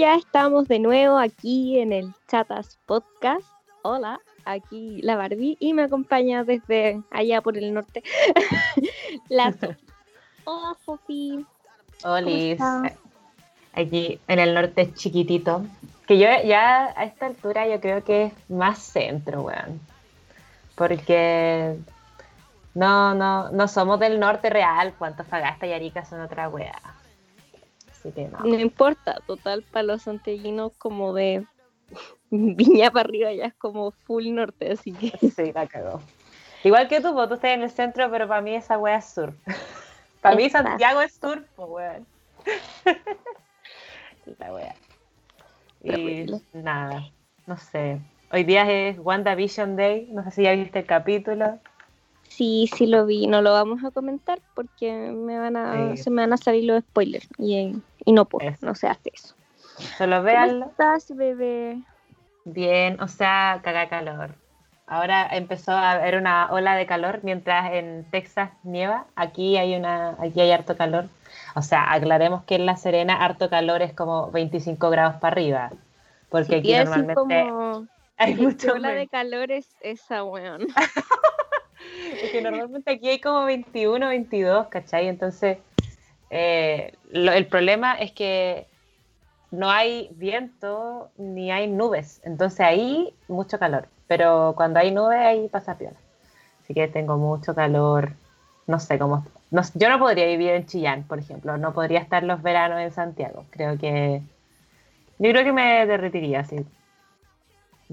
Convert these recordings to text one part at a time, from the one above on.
ya estamos de nuevo aquí en el Chatas Podcast. Hola, aquí la Barbie y me acompaña desde allá por el norte la Sofi. Hola, Sofi. Hola, aquí en el norte chiquitito. Que yo ya a esta altura yo creo que es más centro, weón. Porque no, no, no somos del norte real, cuánto Fagasta y Arica son otra weá. No. importa, total, para los santellinos como de Viña para arriba ya es como full norte, así que. Sí, la cagó. Igual que tú, vos tú estás en el centro, pero para mí esa wea es sur. para mí Santiago es sur, pues weón. la wea. Y nada, no sé. Hoy día es WandaVision Day, no sé si ya viste el capítulo. Sí, sí lo vi, no lo vamos a comentar porque me van a, se me van a salir los spoilers y, y no puedo, no se hace eso. Solo vean. ¿Cómo estás, bebé? Bien, o sea, caga calor. Ahora empezó a haber una ola de calor mientras en Texas nieva. Aquí hay una, aquí hay harto calor. O sea, aclaremos que en La Serena harto calor es como 25 grados para arriba. Porque aquí normalmente hay mucha ola de calor es esa, weón. es que normalmente aquí hay como 21, 22, ¿cachai? Entonces, eh, el problema es que no hay viento ni hay nubes, entonces ahí mucho calor, pero cuando hay nubes ahí pasa piola. Así que tengo mucho calor, no sé cómo, yo no podría vivir en Chillán, por ejemplo, no podría estar los veranos en Santiago, creo que, yo creo que me derretiría, sí.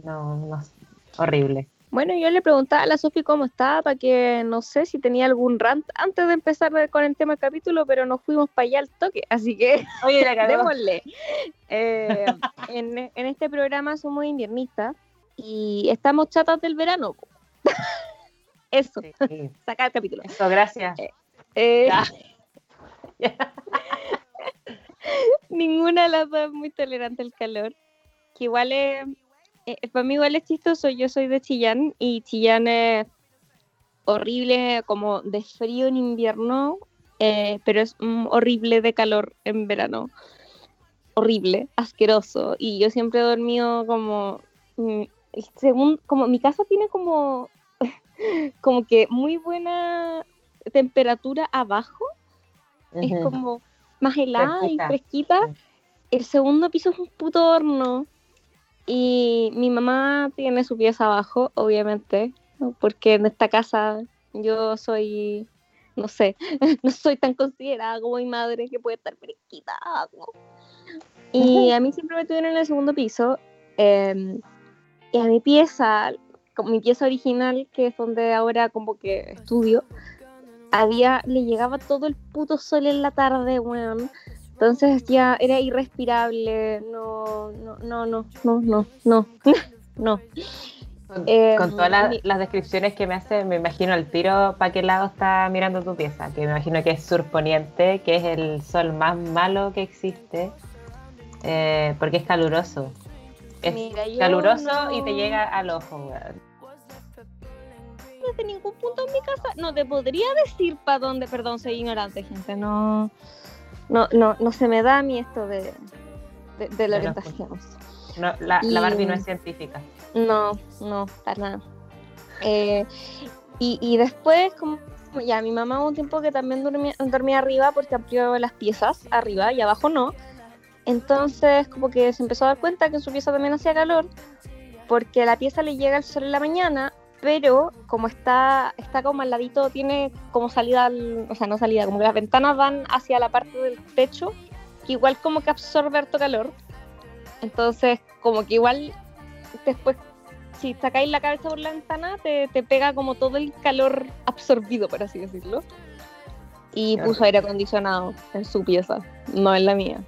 No, no, horrible. Bueno, yo le preguntaba a la Sofi cómo estaba, para que no sé si tenía algún rant antes de empezar con el tema del capítulo, pero nos fuimos para allá al toque, así que Oye, la démosle. Eh, en, este programa somos inviernistas y estamos chatas del verano. Eso, saca el capítulo. Eso, gracias. Eh, eh, ninguna de las dos es muy tolerante al calor, que igual es eh, para mí igual es chistoso, yo soy de Chillán y Chillán es horrible como de frío en invierno, eh, pero es horrible de calor en verano. Horrible, asqueroso. Y yo siempre he dormido como, mm, según, como mi casa tiene como, como que muy buena temperatura abajo. Es como más helada y fresquita. El segundo piso es un puto horno. Y mi mamá tiene su pieza abajo, obviamente, porque en esta casa yo soy, no sé, no soy tan considerada como mi madre que puede estar fresquita. Y a mí siempre me tuvieron en el segundo piso. Em, y a mi pieza, como mi pieza original, que es donde ahora como que estudio, había, le llegaba todo el puto sol en la tarde, weón. Entonces ya era irrespirable, no, no, no, no, no, no, no. Eh, con, todas las, descripciones que me hace, me imagino el tiro para qué lado está mirando tu pieza, que me imagino que es surponiente, que es el sol más malo que existe, eh, porque es caluroso. Es caluroso y te llega al ojo. Desde ningún punto en mi casa, no te podría decir para dónde, perdón, soy ignorante, gente, no no, no, no se me da a mí esto de, de, la orientación. No, la, la, Barbie no es científica. No, no, para nada. Eh, y, y, después, como ya mi mamá un tiempo que también dormía, dormía arriba porque amplió las piezas arriba y abajo no. Entonces, como que se empezó a dar cuenta que en su pieza también hacía calor porque a la pieza le llega el sol en la mañana pero como está, está como al ladito, tiene como salida, o sea, no salida, como que las ventanas van hacia la parte del techo, que igual como que absorbe harto calor. Entonces, como que igual después, si sacáis la cabeza por la ventana, te, te pega como todo el calor absorbido, por así decirlo. Y puso aire acondicionado en su pieza, no en la mía.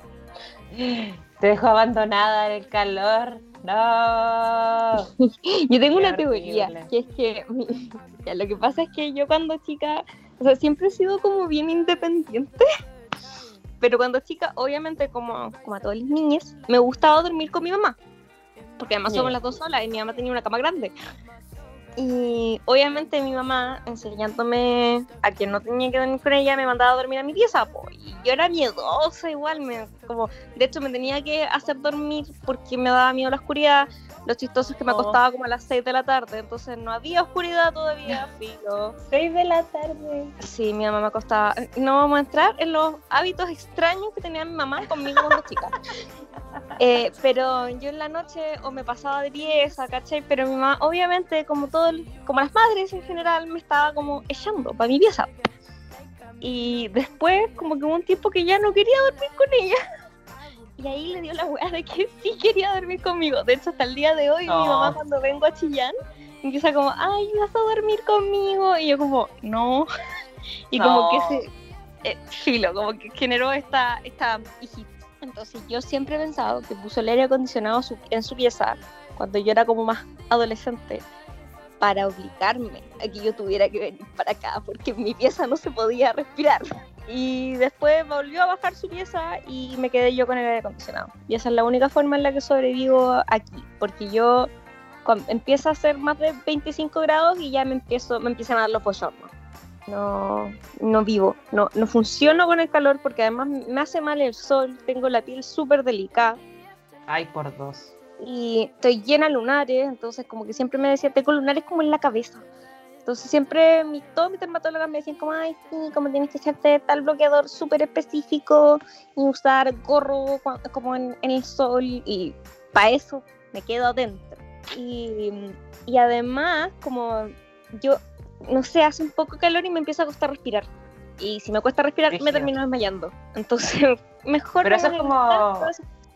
Te dejó abandonada en el calor. No. yo tengo una teoría, que es que lo que pasa es que yo cuando chica, o sea, siempre he sido como bien independiente. Pero cuando chica, obviamente, como, como a todas las niñas, me gustaba dormir con mi mamá. Porque además somos las dos solas y mi mamá tenía una cama grande. Y obviamente mi mamá, enseñándome a quien no tenía que dormir con ella, me mandaba a dormir a mi pieza. y yo era miedosa igual, me, como, de hecho me tenía que hacer dormir porque me daba miedo la oscuridad. Lo chistoso es que me Oh. acostaba como a las 6 de la tarde, entonces no había oscuridad todavía, filo. 6 de la tarde. Sí, mi mamá me acostaba. No vamos a entrar en los hábitos extraños que tenía mi mamá conmigo cuando chica. Eh, pero yo en la noche o me pasaba de pieza, ¿cachai? Pero mi mamá, obviamente, como todo, el- como las madres en general, me estaba como echando para mi pieza. Y después, como que hubo un tiempo que ya no quería dormir con ella. Y ahí le dio la weá de que sí quería dormir conmigo. De hecho, hasta el día de hoy, mi mamá cuando vengo a Chillán, empieza como, ay, vas a dormir conmigo. Y yo como, no. Y como que se... eh, filo, como que generó esta, esta hijita. Entonces yo siempre he pensado que puso el aire acondicionado su- en su pieza cuando yo era como más adolescente para obligarme a que yo tuviera que venir para acá porque en mi pieza no se podía respirar. Y después volvió a bajar su pieza y me quedé yo con el aire acondicionado. Y esa es la única forma en la que sobrevivo aquí, porque yo empieza a ser más de 25 grados y ya me empiezo me empiezan a dar los bochornos. No, no vivo, no, no funciono con el calor porque además me hace mal el sol, tengo la piel súper delicada Ay, por dos. y estoy llena de lunares, entonces como que siempre me decía, tengo lunares como en la cabeza. Entonces siempre mi, todos mis dermatólogas me decían como, ay, sí, como tienes que echarte tal bloqueador súper específico y usar gorro como en, en el sol y para eso me quedo adentro. Y, y además como yo, no sé, hace un poco calor y me empieza a costar respirar. Y si me cuesta respirar me termino desmayando. Entonces mejor... Pero eso es como- todo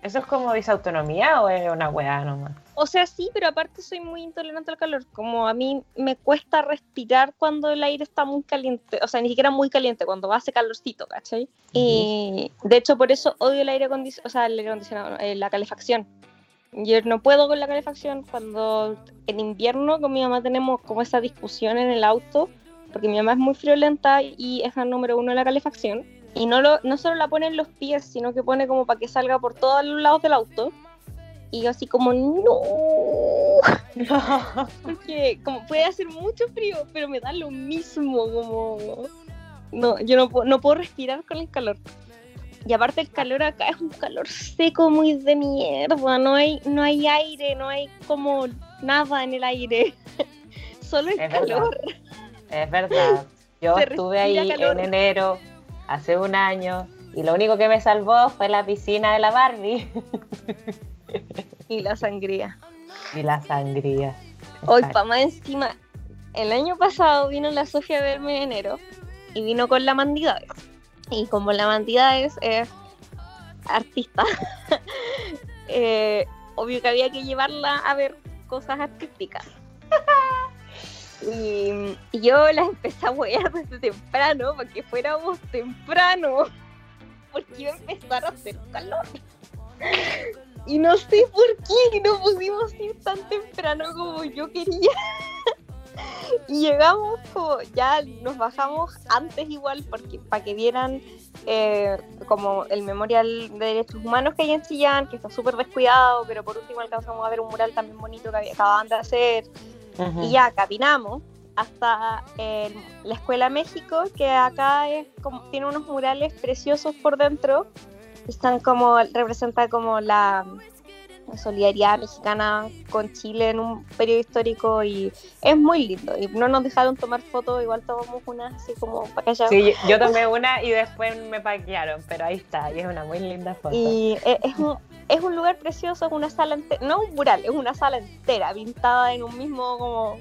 eso. ¿Eso es como disautonomía o es una weá nomás? O sea, sí, pero aparte soy muy intolerante al calor. Como a mí me cuesta respirar cuando el aire está muy caliente. O sea, ni siquiera muy caliente, cuando hace calorcito, ¿cachai? Y de hecho, por eso odio el aire acondicionado, o sea, el aire acondicionado, eh, la calefacción. Yo no puedo con la calefacción cuando en invierno con mi mamá tenemos como esa discusión en el auto, porque mi mamá es muy friolenta y es la número uno de la calefacción. Y no, lo, no solo la pone en los pies, sino que pone como para que salga por todos los lados del auto. Y yo así como, no, porque como puede hacer mucho frío, pero me da lo mismo, como... No, yo no, puedo- no puedo respirar con el calor. Y aparte el calor acá es un calor seco, muy de mierda, no hay, no hay aire, no hay como nada en el aire, solo el Es verdad. calor. Es verdad. Yo Se estuve ahí calor. en enero, hace un año, y lo único que me salvó fue la piscina de la Barbie Y la sangría. y la sangría. Hoy, Exacto. pa' más encima, el año pasado vino la Sofía a verme en enero y vino con la Mandidades. Y como la Mandidades es artista, eh, obvio que había que llevarla a ver cosas artísticas. Y, yo las empecé a huear desde temprano, para que fuéramos temprano, porque iba a empezar a hacer calor. Y no sé por qué no pudimos ir tan temprano como yo quería. Y llegamos como, ya nos bajamos antes igual, porque para que vieran eh, como el memorial de derechos humanos que hay en Chillán, que está súper descuidado, pero por último alcanzamos a ver un mural también bonito que acababan de hacer. Y ya caminamos hasta el- la Escuela México, que acá es como, tiene unos murales preciosos por dentro. Están como, representa como la, la solidaridad mexicana con Chile en un periodo histórico y es muy lindo. Y no nos dejaron tomar fotos, igual tomamos una así como para allá. Sí, yo, tomé una y después me paquearon, pero ahí está, y es una muy linda foto. Y e- es un, es un lugar precioso, es una sala entera, no un mural, es una sala entera pintada en un mismo como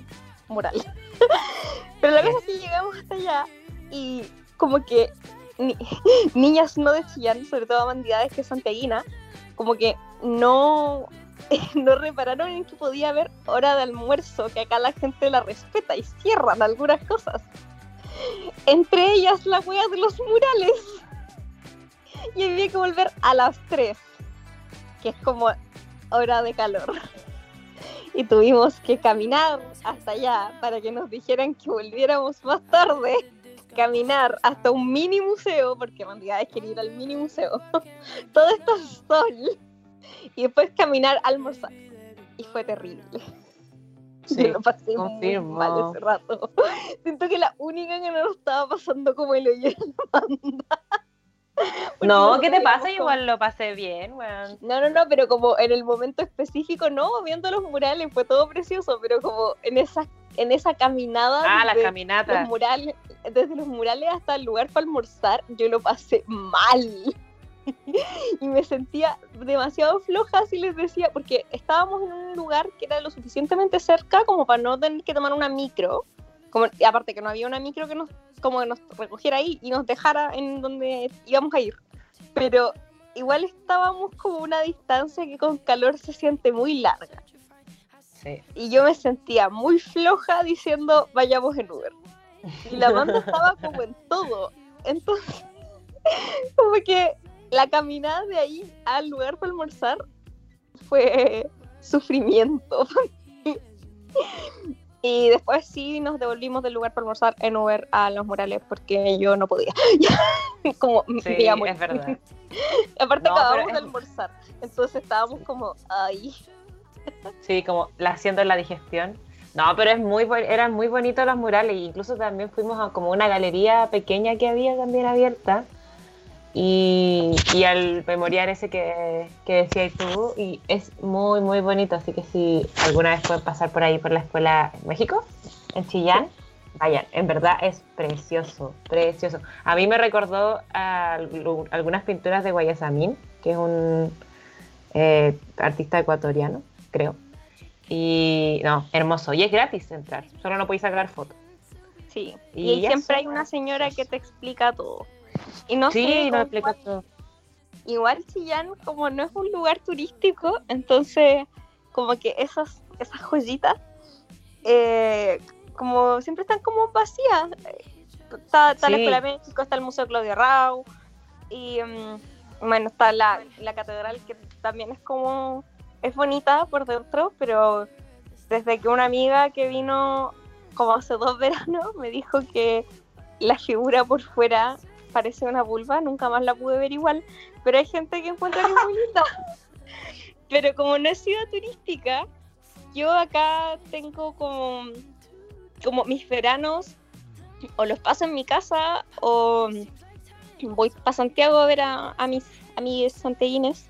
mural. Pero la cosa es que llegamos hasta allá y como que ni- niñas no de Chillán, sobre todo bandidades que es santiaguina, como que no, no repararon en que podía haber hora de almuerzo, que acá la gente la respeta y cierran algunas cosas. Entre ellas la wea de los murales. Y había que volver a las 3, que es como hora de calor. Y tuvimos que caminar hasta allá para que nos dijeran que volviéramos más tarde. Caminar hasta un mini museo, porque Mandidades quería ir al mini museo. Todo esto es sol. Y después caminar a almorzar. Y fue terrible. Sí, Yo lo pasé muy confirmo. mal ese rato. Siento que la única que no lo estaba pasando como el hoyo la banda. No, ¿qué te pasa? Igual lo pasé bien, weón. No, no, no, pero como en el momento específico, no, viendo los murales fue todo precioso, pero como en esa, en esa caminada. Ah, la caminata. Los murales, desde los murales hasta el lugar para almorzar, yo lo pasé mal. y me sentía demasiado floja, así les decía, porque estábamos en un lugar que era lo suficientemente cerca como para no tener que tomar una micro. Como, y aparte que no había una micro que nos, como que nos recogiera ahí y nos dejara en donde íbamos a ir. Pero igual estábamos como una distancia que con calor se siente muy larga. Y yo me sentía muy floja diciendo vayamos en Uber. Y la banda estaba como en todo. Entonces, como que la caminada de ahí al lugar para almorzar fue sufrimiento. y después sí nos devolvimos del lugar para almorzar en Uber a los murales porque yo no podía. como sí, es verdad. Aparte acabamos de almorzar, entonces estábamos como ahí. sí, como haciendo la digestión. No, pero es muy eran muy bonitos los murales, incluso también fuimos a como una galería pequeña que había también abierta y, al memorial ese que, que decías tú, y es muy, muy bonito, así que si alguna vez pueden pasar por ahí, por la escuela en México, en Chillán, vayan, en verdad es precioso, precioso. A mí me recordó a algunas pinturas de Guayasamín, que es un eh, artista ecuatoriano, creo. Y no, hermoso. Y es gratis entrar, solo no podéis sacar fotos. Sí, y, siempre hay una señora que te explica todo. Y no sí, sé, no todo. Igual Chillán, como no es un lugar turístico, entonces como que esas, esas joyitas, eh, como siempre están como vacías. Está, la Escuela de México, está el Museo Claudio Rau, y mm, bueno, está la, la catedral que también es como, es bonita por dentro, pero desde que una amiga que vino como hace dos veranos me dijo que la figura por fuera parece una vulva, nunca más la pude ver igual, pero hay gente que encuentra muy bonita. pero como no he sido turística, yo acá tengo como, como mis veranos, o los paso en mi casa, o voy para Santiago a ver a, mis amigues santiaguines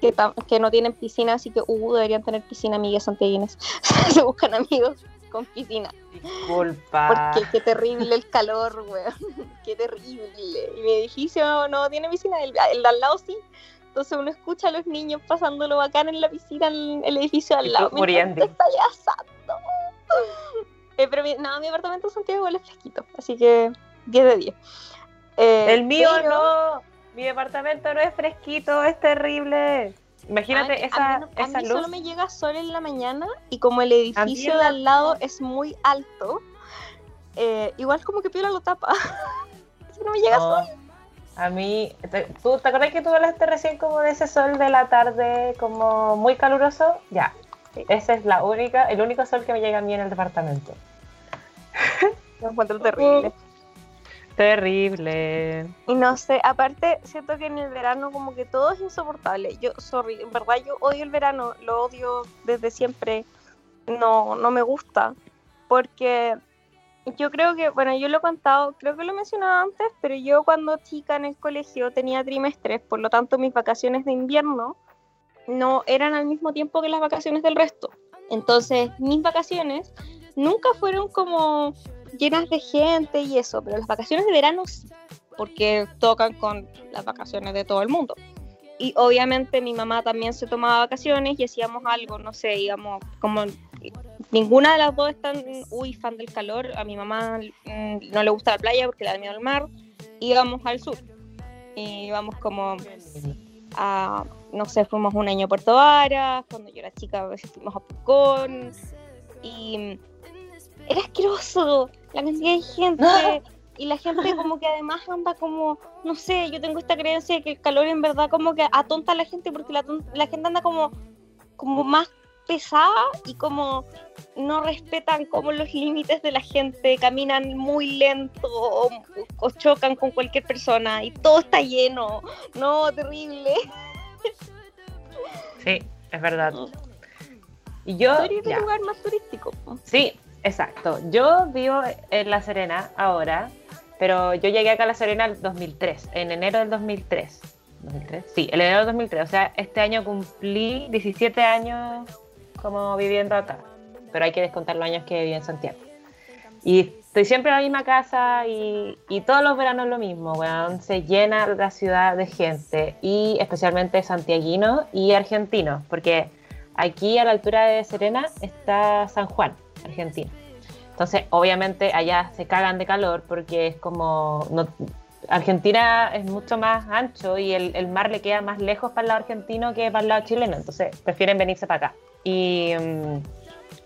que, que no tienen piscina, así que uh, deberían tener piscina amigues santiaguines. Se buscan amigos con piscina. Disculpa. Porque qué terrible el calor, weón. Qué terrible. Y mi edificio no tiene piscina, el, de al lado sí. Entonces uno escucha a los niños pasándolo bacán en la piscina, en el edificio al lado. Muriendo. Está asando. Eh, pero mi, no, mi apartamento en Santiago es fresquito, así que 10 de 10. Eh, el mío no. Mi departamento no es fresquito, es terrible. Imagínate esa, a mí, solo me llega sol en la mañana y como el edificio de al lado es muy alto, eh, igual como que piola lo tapa. si no me llega sol. A mí, ¿tú te acuerdas que tú hablaste recién como de ese sol de la tarde como muy caluroso? Ya, ese es la única, el único sol que me llega a mí en el departamento. Lo encuentro terrible. Terrible. Y no sé, aparte siento que en el verano como que todo es insoportable. Yo, sorry, en verdad yo odio el verano, lo odio desde siempre. No, no me gusta. Porque yo creo que, bueno, yo lo he contado, creo que lo he mencionado antes, pero yo cuando chica en el colegio tenía trimestres, por lo tanto mis vacaciones de invierno no eran al mismo tiempo que las vacaciones del resto. Entonces mis vacaciones nunca fueron como llenas de gente y eso, pero las vacaciones de verano sí, porque tocan con las vacaciones de todo el mundo. Y obviamente mi mamá también se tomaba vacaciones y hacíamos algo, no sé, íbamos como ninguna de las dos están uy fan del calor, a mi mamá mm, no le gusta la playa porque le da miedo al mar, íbamos al sur. Y íbamos como a, no sé, fuimos un año a Puerto Varas, cuando yo era chica fuimos a Pucón y era asqueroso la cantidad de gente. Y la gente como que además anda como, no sé, yo tengo esta creencia de que el calor en verdad como que atonta a la gente porque la, la gente anda como, como más pesada y como no respetan como los límites de la gente, caminan muy lento o, o, chocan con cualquier persona y todo está lleno. No, terrible. Sí, es verdad. Mm. Y yo... es el lugar más turístico. Sí, Exacto. Yo vivo en La Serena ahora pero yo llegué acá a La Serena en 2003, en enero del 2003. ¿2003? Sí, en enero del 2003. O sea, este año cumplí 17 años como viviendo acá. Pero hay que descontar los años que viví en Santiago. Y estoy siempre en la misma casa y, todos los veranos lo mismo. Se llena la ciudad de gente y especialmente santiaguinos y argentinos, porque aquí a la altura de Serena está San Juan, Argentina. Entonces, obviamente allá se cagan de calor porque es como... Argentina es mucho más ancho y el, mar le queda más lejos para el lado argentino que para el lado chileno, entonces prefieren venirse para acá. Y, mm,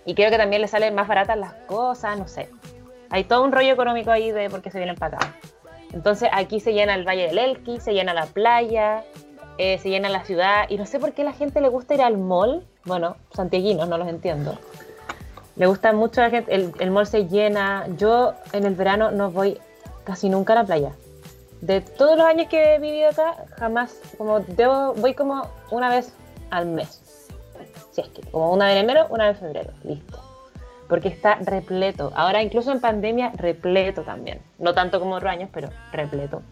y creo que también les salen más baratas las cosas, no sé. Hay todo un rollo económico ahí de por qué se vienen para acá. Entonces aquí se llena el Valle del Elqui, se llena la playa, eh, se llena la ciudad y no sé por qué la gente le gusta ir al mall. Bueno, santiaguinos, no los entiendo. Le gusta mucho la gente, el, el mall se llena. Yo en el verano no voy casi nunca a la playa. De todos los años que he vivido acá, jamás, como debo, voy como una vez al mes. Si es que, como una vez en enero, una vez en febrero, listo. Porque está repleto. Ahora incluso en pandemia, repleto también. No tanto como otros años, pero repleto.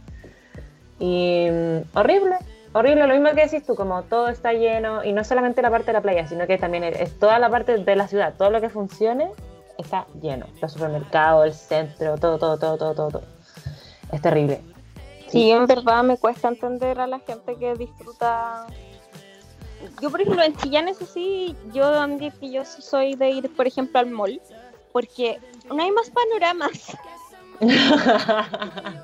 Y mm, horrible, horrible, lo mismo que decís tú, como todo está lleno, y no solamente la parte de la playa, sino que también es toda la parte de la ciudad, todo lo que funcione está lleno. Los supermercados, el centro, todo, todo, todo, todo, todo. todo. Es terrible. Sí, en verdad me cuesta entender a la gente que disfruta. Yo, por ejemplo, en Chillán, eso sí, yo, que yo soy de ir, por ejemplo, al mall, porque no hay más panoramas.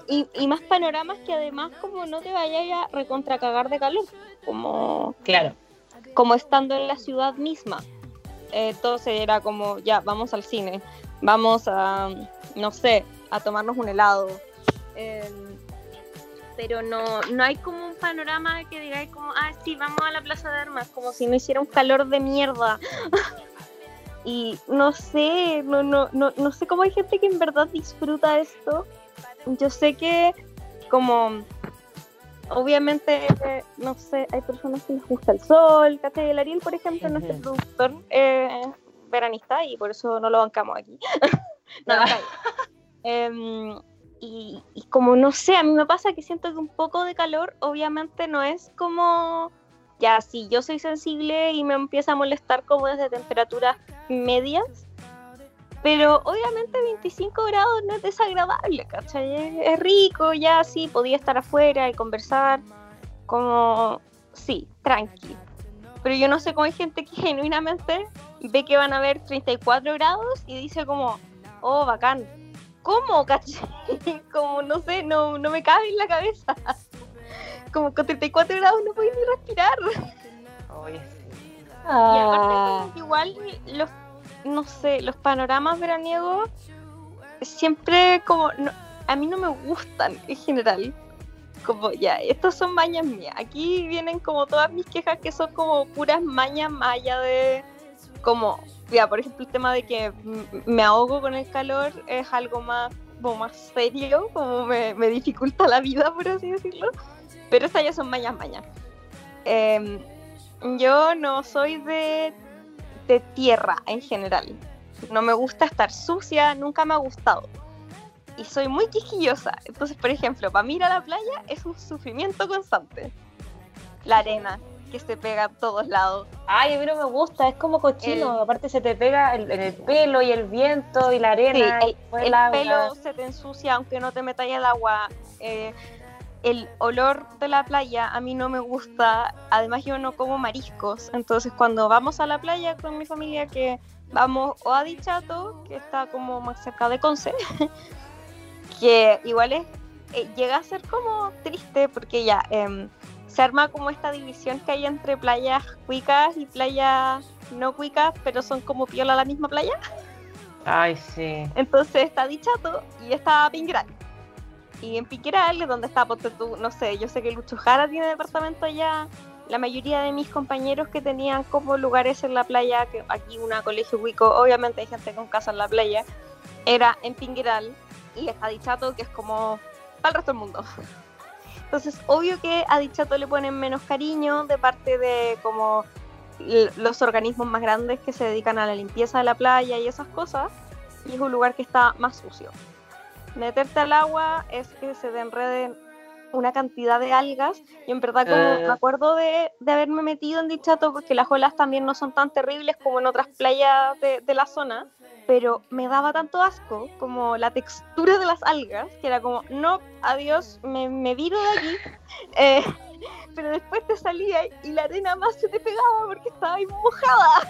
Y, más panoramas que además como no te vayas a recontracagar de calor, como claro, como estando en la ciudad misma. Entonces era como ya vamos al cine, vamos a no sé a tomarnos un helado, em, pero no no hay como un panorama que diga como ah sí vamos a la Plaza de Armas como si no hiciera un calor de mierda. Y no sé, no, no, no, no sé cómo hay gente que en verdad disfruta esto. Yo sé que como obviamente, no sé, hay personas que les gusta el sol, ¿cachai? El Ariel, por ejemplo, uh nuestro productor eh, veranista y por eso no lo bancamos aquí. no, no, eh, y, y, como no sé, a mí me pasa que siento que un poco de calor obviamente no es como ya si yo soy sensible y me empieza a molestar como desde temperaturas medias, pero obviamente 25 grados no es desagradable, ¿cachai? Es rico, ya sí, podía estar afuera y conversar, como, sí, tranqui. Pero yo no sé cómo hay gente que genuinamente ve que van a haber 34 grados y dice como, oh, bacán. ¿Cómo, cachai? Como, no sé, no, no me cabe en la cabeza como con 34 grados no podía ni respirar. Oye, Y aparte, igual, los, no sé, los panoramas veraniegos siempre como, a mí no me gustan en general. Como ya, estos son mañas mías. Aquí vienen como todas mis quejas que son como puras mañas más allá de como, ya, por ejemplo, el tema de que me ahogo con el calor es algo más, como más serio, como me, me dificulta la vida, por así decirlo pero estas ya son mañas mañas. Em, yo no soy de, de tierra en general. No me gusta estar sucia, nunca me ha gustado. Y soy muy quisquillosa. Entonces, por ejemplo, para mí ir a la playa es un sufrimiento constante. La arena, que se pega a todos lados. Ay, a mí no me gusta, es como cochino. Aparte se te pega en el, pelo y el viento y la arena. el, pelo se te ensucia aunque no te metas el agua. Eh, el olor de la playa a mí no me gusta, además yo no como mariscos, entonces cuando vamos a la playa con mi familia que vamos o a Dichato, que está como más cerca de Conce, que igual es, eh, llega a ser como triste porque ya em, se arma como esta división que hay entre playas cuicas y playas no cuicas, pero son como piola la misma playa. Ay, sí. Entonces está Dichato y está Pingral y en Piqueral, donde está, tú, no sé, yo sé que Lucho Jara tiene departamento allá. La mayoría de mis compañeros que tenían como lugares en la playa, que aquí una colegio Huico, obviamente hay gente con casa en la playa, era en Pingueral y está Dichato, que es como para el resto del mundo. Entonces, obvio que a Dichato le ponen menos cariño de parte de como los organismos más grandes que se dedican a la limpieza de la playa y esas cosas, y es un lugar que está más sucio. Meterte al agua es que se te enreden una cantidad de algas y en verdad como me Eh. acuerdo de, de haberme metido en Dichato porque las olas también no son tan terribles como en otras playas de, de la zona, pero me daba tanto asco como la textura de las algas que era como, no, adiós, me, me viro de aquí. Eh, pero después te salía y la arena más se te pegaba porque estaba ahí mojada.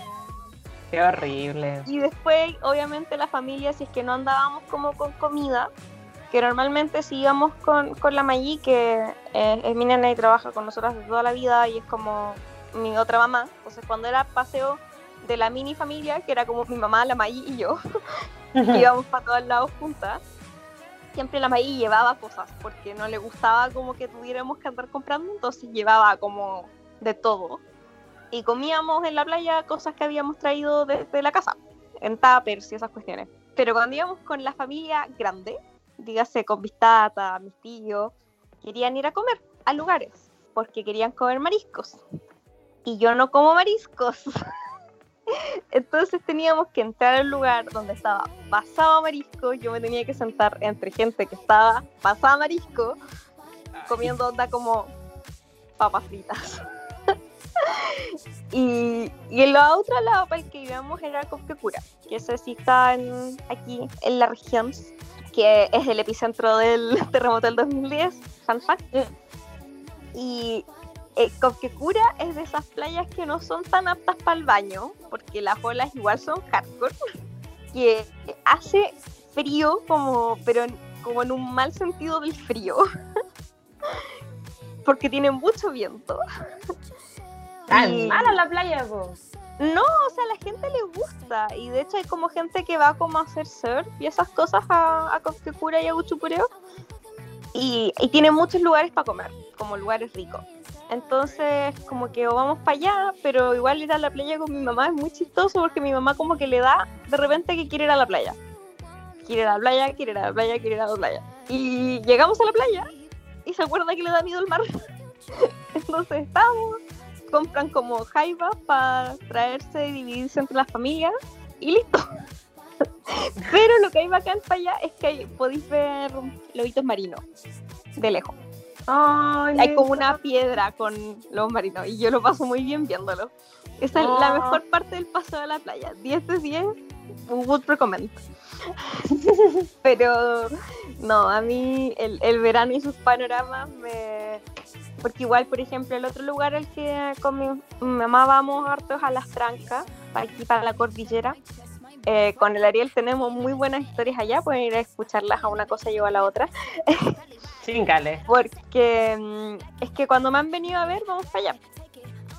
Qué horrible. Y después, obviamente, la familia, si es que no andábamos como con comida, que normalmente si íbamos con, con la Maggi, que eh, es mi nena y trabaja con nosotras de toda la vida y es como mi otra mamá. Entonces, cuando era paseo de la mini familia, que era como mi mamá, la Maggi y yo, íbamos para todos lados juntas, siempre la Maggi llevaba cosas, porque no le gustaba como que tuviéramos que andar comprando, entonces llevaba como de todo. Y comíamos en la playa cosas que habíamos traído desde la casa, en tuppers y esas cuestiones. Pero cuando íbamos con la familia grande, dígase con mis tatas, mis tíos, querían ir a comer a lugares, porque querían comer mariscos. Y yo no como mariscos. Entonces teníamos que entrar al lugar donde estaba pasado marisco. Yo me tenía que sentar entre gente que estaba pasada marisco, comiendo onda como papas fritas. Y, y en la otra lado para el que íbamos era Copquecura, que sí está en- aquí en la región, que es el epicentro del terremoto del 2010, fun fact. Y eh, Copquecura es de esas playas que no son tan aptas para el baño, porque las olas igual son hardcore, que hace frío como, pero como en un mal sentido del frío, porque tiene mucho viento. Tan mala la playa, po. No, o sea, a la gente le gusta. Y de hecho hay como gente que va como a hacer surf y esas cosas a, a Copquecura y a Guchupureo. Y, y tiene muchos lugares para comer, como lugares ricos. Entonces, como que o vamos para allá, pero igual ir a la playa con mi mamá es muy chistoso porque mi mamá como que le da de repente que quiere ir a la playa. Quiere ir a la playa, quiere ir a la playa, quiere ir a la playa. Y llegamos a la playa y se acuerda que le da miedo el mar. Entonces estamos, compran como jaivas para traerse y dividirse entre las familias y listo. Pero lo que hay bacán para allá es que podéis ver lobitos marinos de lejos. Ay, Hay como una piedra con lobos marinos y yo lo paso muy bien viéndolo. Esa es la Oh. mejor parte del paseo a la playa. 10 de 10, would recommend. Pero no, a mí el, el verano y sus panoramas me... Porque igual, por ejemplo, el otro lugar al que con mi, mamá vamos hartos a las trancas, para aquí para la cordillera. Eh, con el Ariel tenemos muy buenas historias allá, pueden ir a escucharlas a una cosa y yo a la otra. Chingale. Porque mm, es que cuando me han venido a ver, vamos para allá.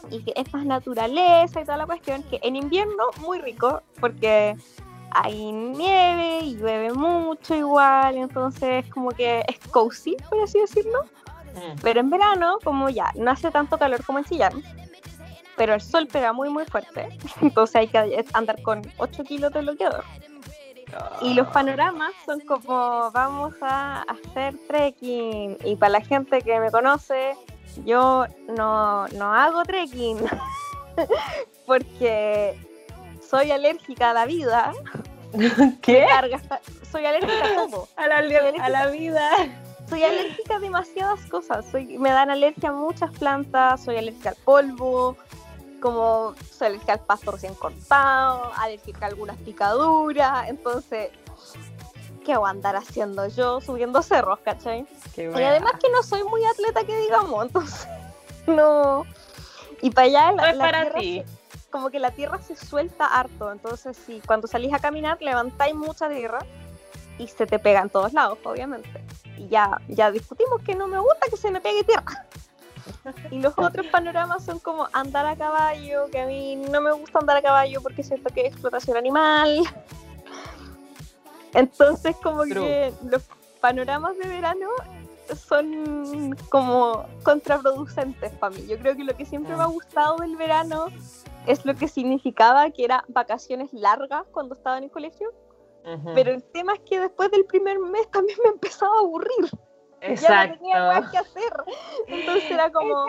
Y que es más naturaleza y toda la cuestión, que en invierno muy rico, porque hay nieve y llueve mucho igual, entonces como que es cozy, por así decirlo. Mm. Pero en verano, como ya, no hace tanto calor como en Chillán, pero el sol pega muy muy fuerte, entonces hay que andar con 8 kilos de bloqueador. Y los panoramas son como vamos a hacer trekking. Y para la gente que me conoce, yo no, no hago trekking porque soy alérgica a la vida. ¿Qué? Carga, soy alérgica a todo. A la, a la vida. Soy alérgica a demasiadas cosas. Soy, me dan alergia a muchas plantas, soy alérgica al polvo, como soy alérgica al pasto recién cortado, alérgica a algunas picaduras. Entonces, ¿qué voy a andar haciendo yo subiendo cerros, cachai? Qué Y además que no soy muy atleta que digamos, entonces no. Y para allá no la, es la para ti. se- como que la tierra se suelta harto, entonces sí, cuando salís a caminar levantáis mucha tierra y se te pega en todos lados, obviamente. Y ya, ya discutimos que no me gusta que se me pegue tierra. Y los otros panoramas son como andar a caballo, que a mí no me gusta andar a caballo porque siento que es explotación animal. Entonces como True. que los panoramas de verano son como contraproducentes para mí. Yo creo que lo que siempre me ha gustado del verano es lo que significaba que era vacaciones largas cuando estaba en el colegio. Ujú. Pero el tema es que después del primer mes también me empezaba a aburrir. Ya no Exacto. tenía más que hacer. Entonces era como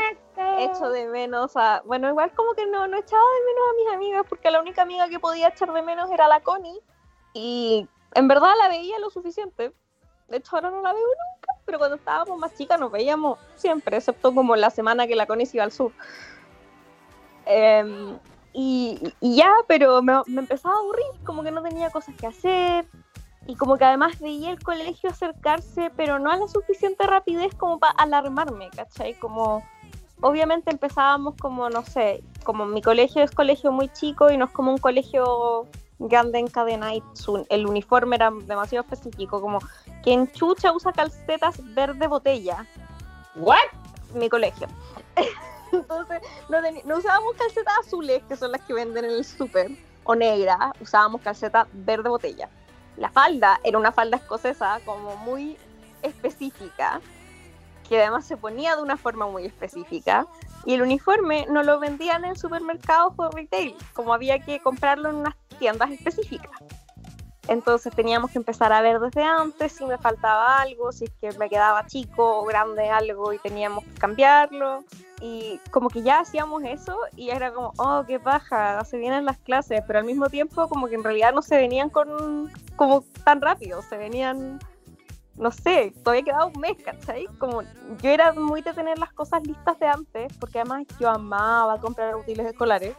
echo de menos a. Bueno, igual como que no, no echaba de menos a mis amigas, porque la única amiga que podía echar de menos era la Connie. Y en verdad la veía lo suficiente. De hecho, ahora no la veo nunca, pero cuando estábamos más chicas nos veíamos siempre, excepto como la semana que la Connie iba al sur. Em, y, y, ya, pero me, me, empezaba a aburrir, como que no tenía cosas que hacer. Y como que además veía el colegio acercarse, pero no a la suficiente rapidez como para alarmarme, ¿cachai? Como, obviamente empezábamos como, no sé, como mi colegio es colegio muy chico y no es como un colegio grande en cadena y el uniforme era demasiado específico, como que en chucha usa calcetas verde botella. ¿What? Mi colegio. Entonces, no, usábamos calcetas azules, que son las que venden en el súper, o negra, usábamos calcetas verde botella. La falda era una falda escocesa como muy específica, que además se ponía de una forma muy específica. Y el uniforme no lo vendían en supermercados o retail, como había que comprarlo en unas tiendas específicas. Entonces teníamos que empezar a ver desde antes si me faltaba algo, si es que me quedaba chico o grande algo y teníamos que cambiarlo. Y como que ya hacíamos eso y era como, oh, qué paja, se vienen las clases, pero al mismo tiempo como que en realidad no se venían con como tan rápido, se venían no sé, todavía quedaba un mes, ¿cachai? Como yo era muy de tener las cosas listas de antes, porque además yo amaba comprar útiles escolares.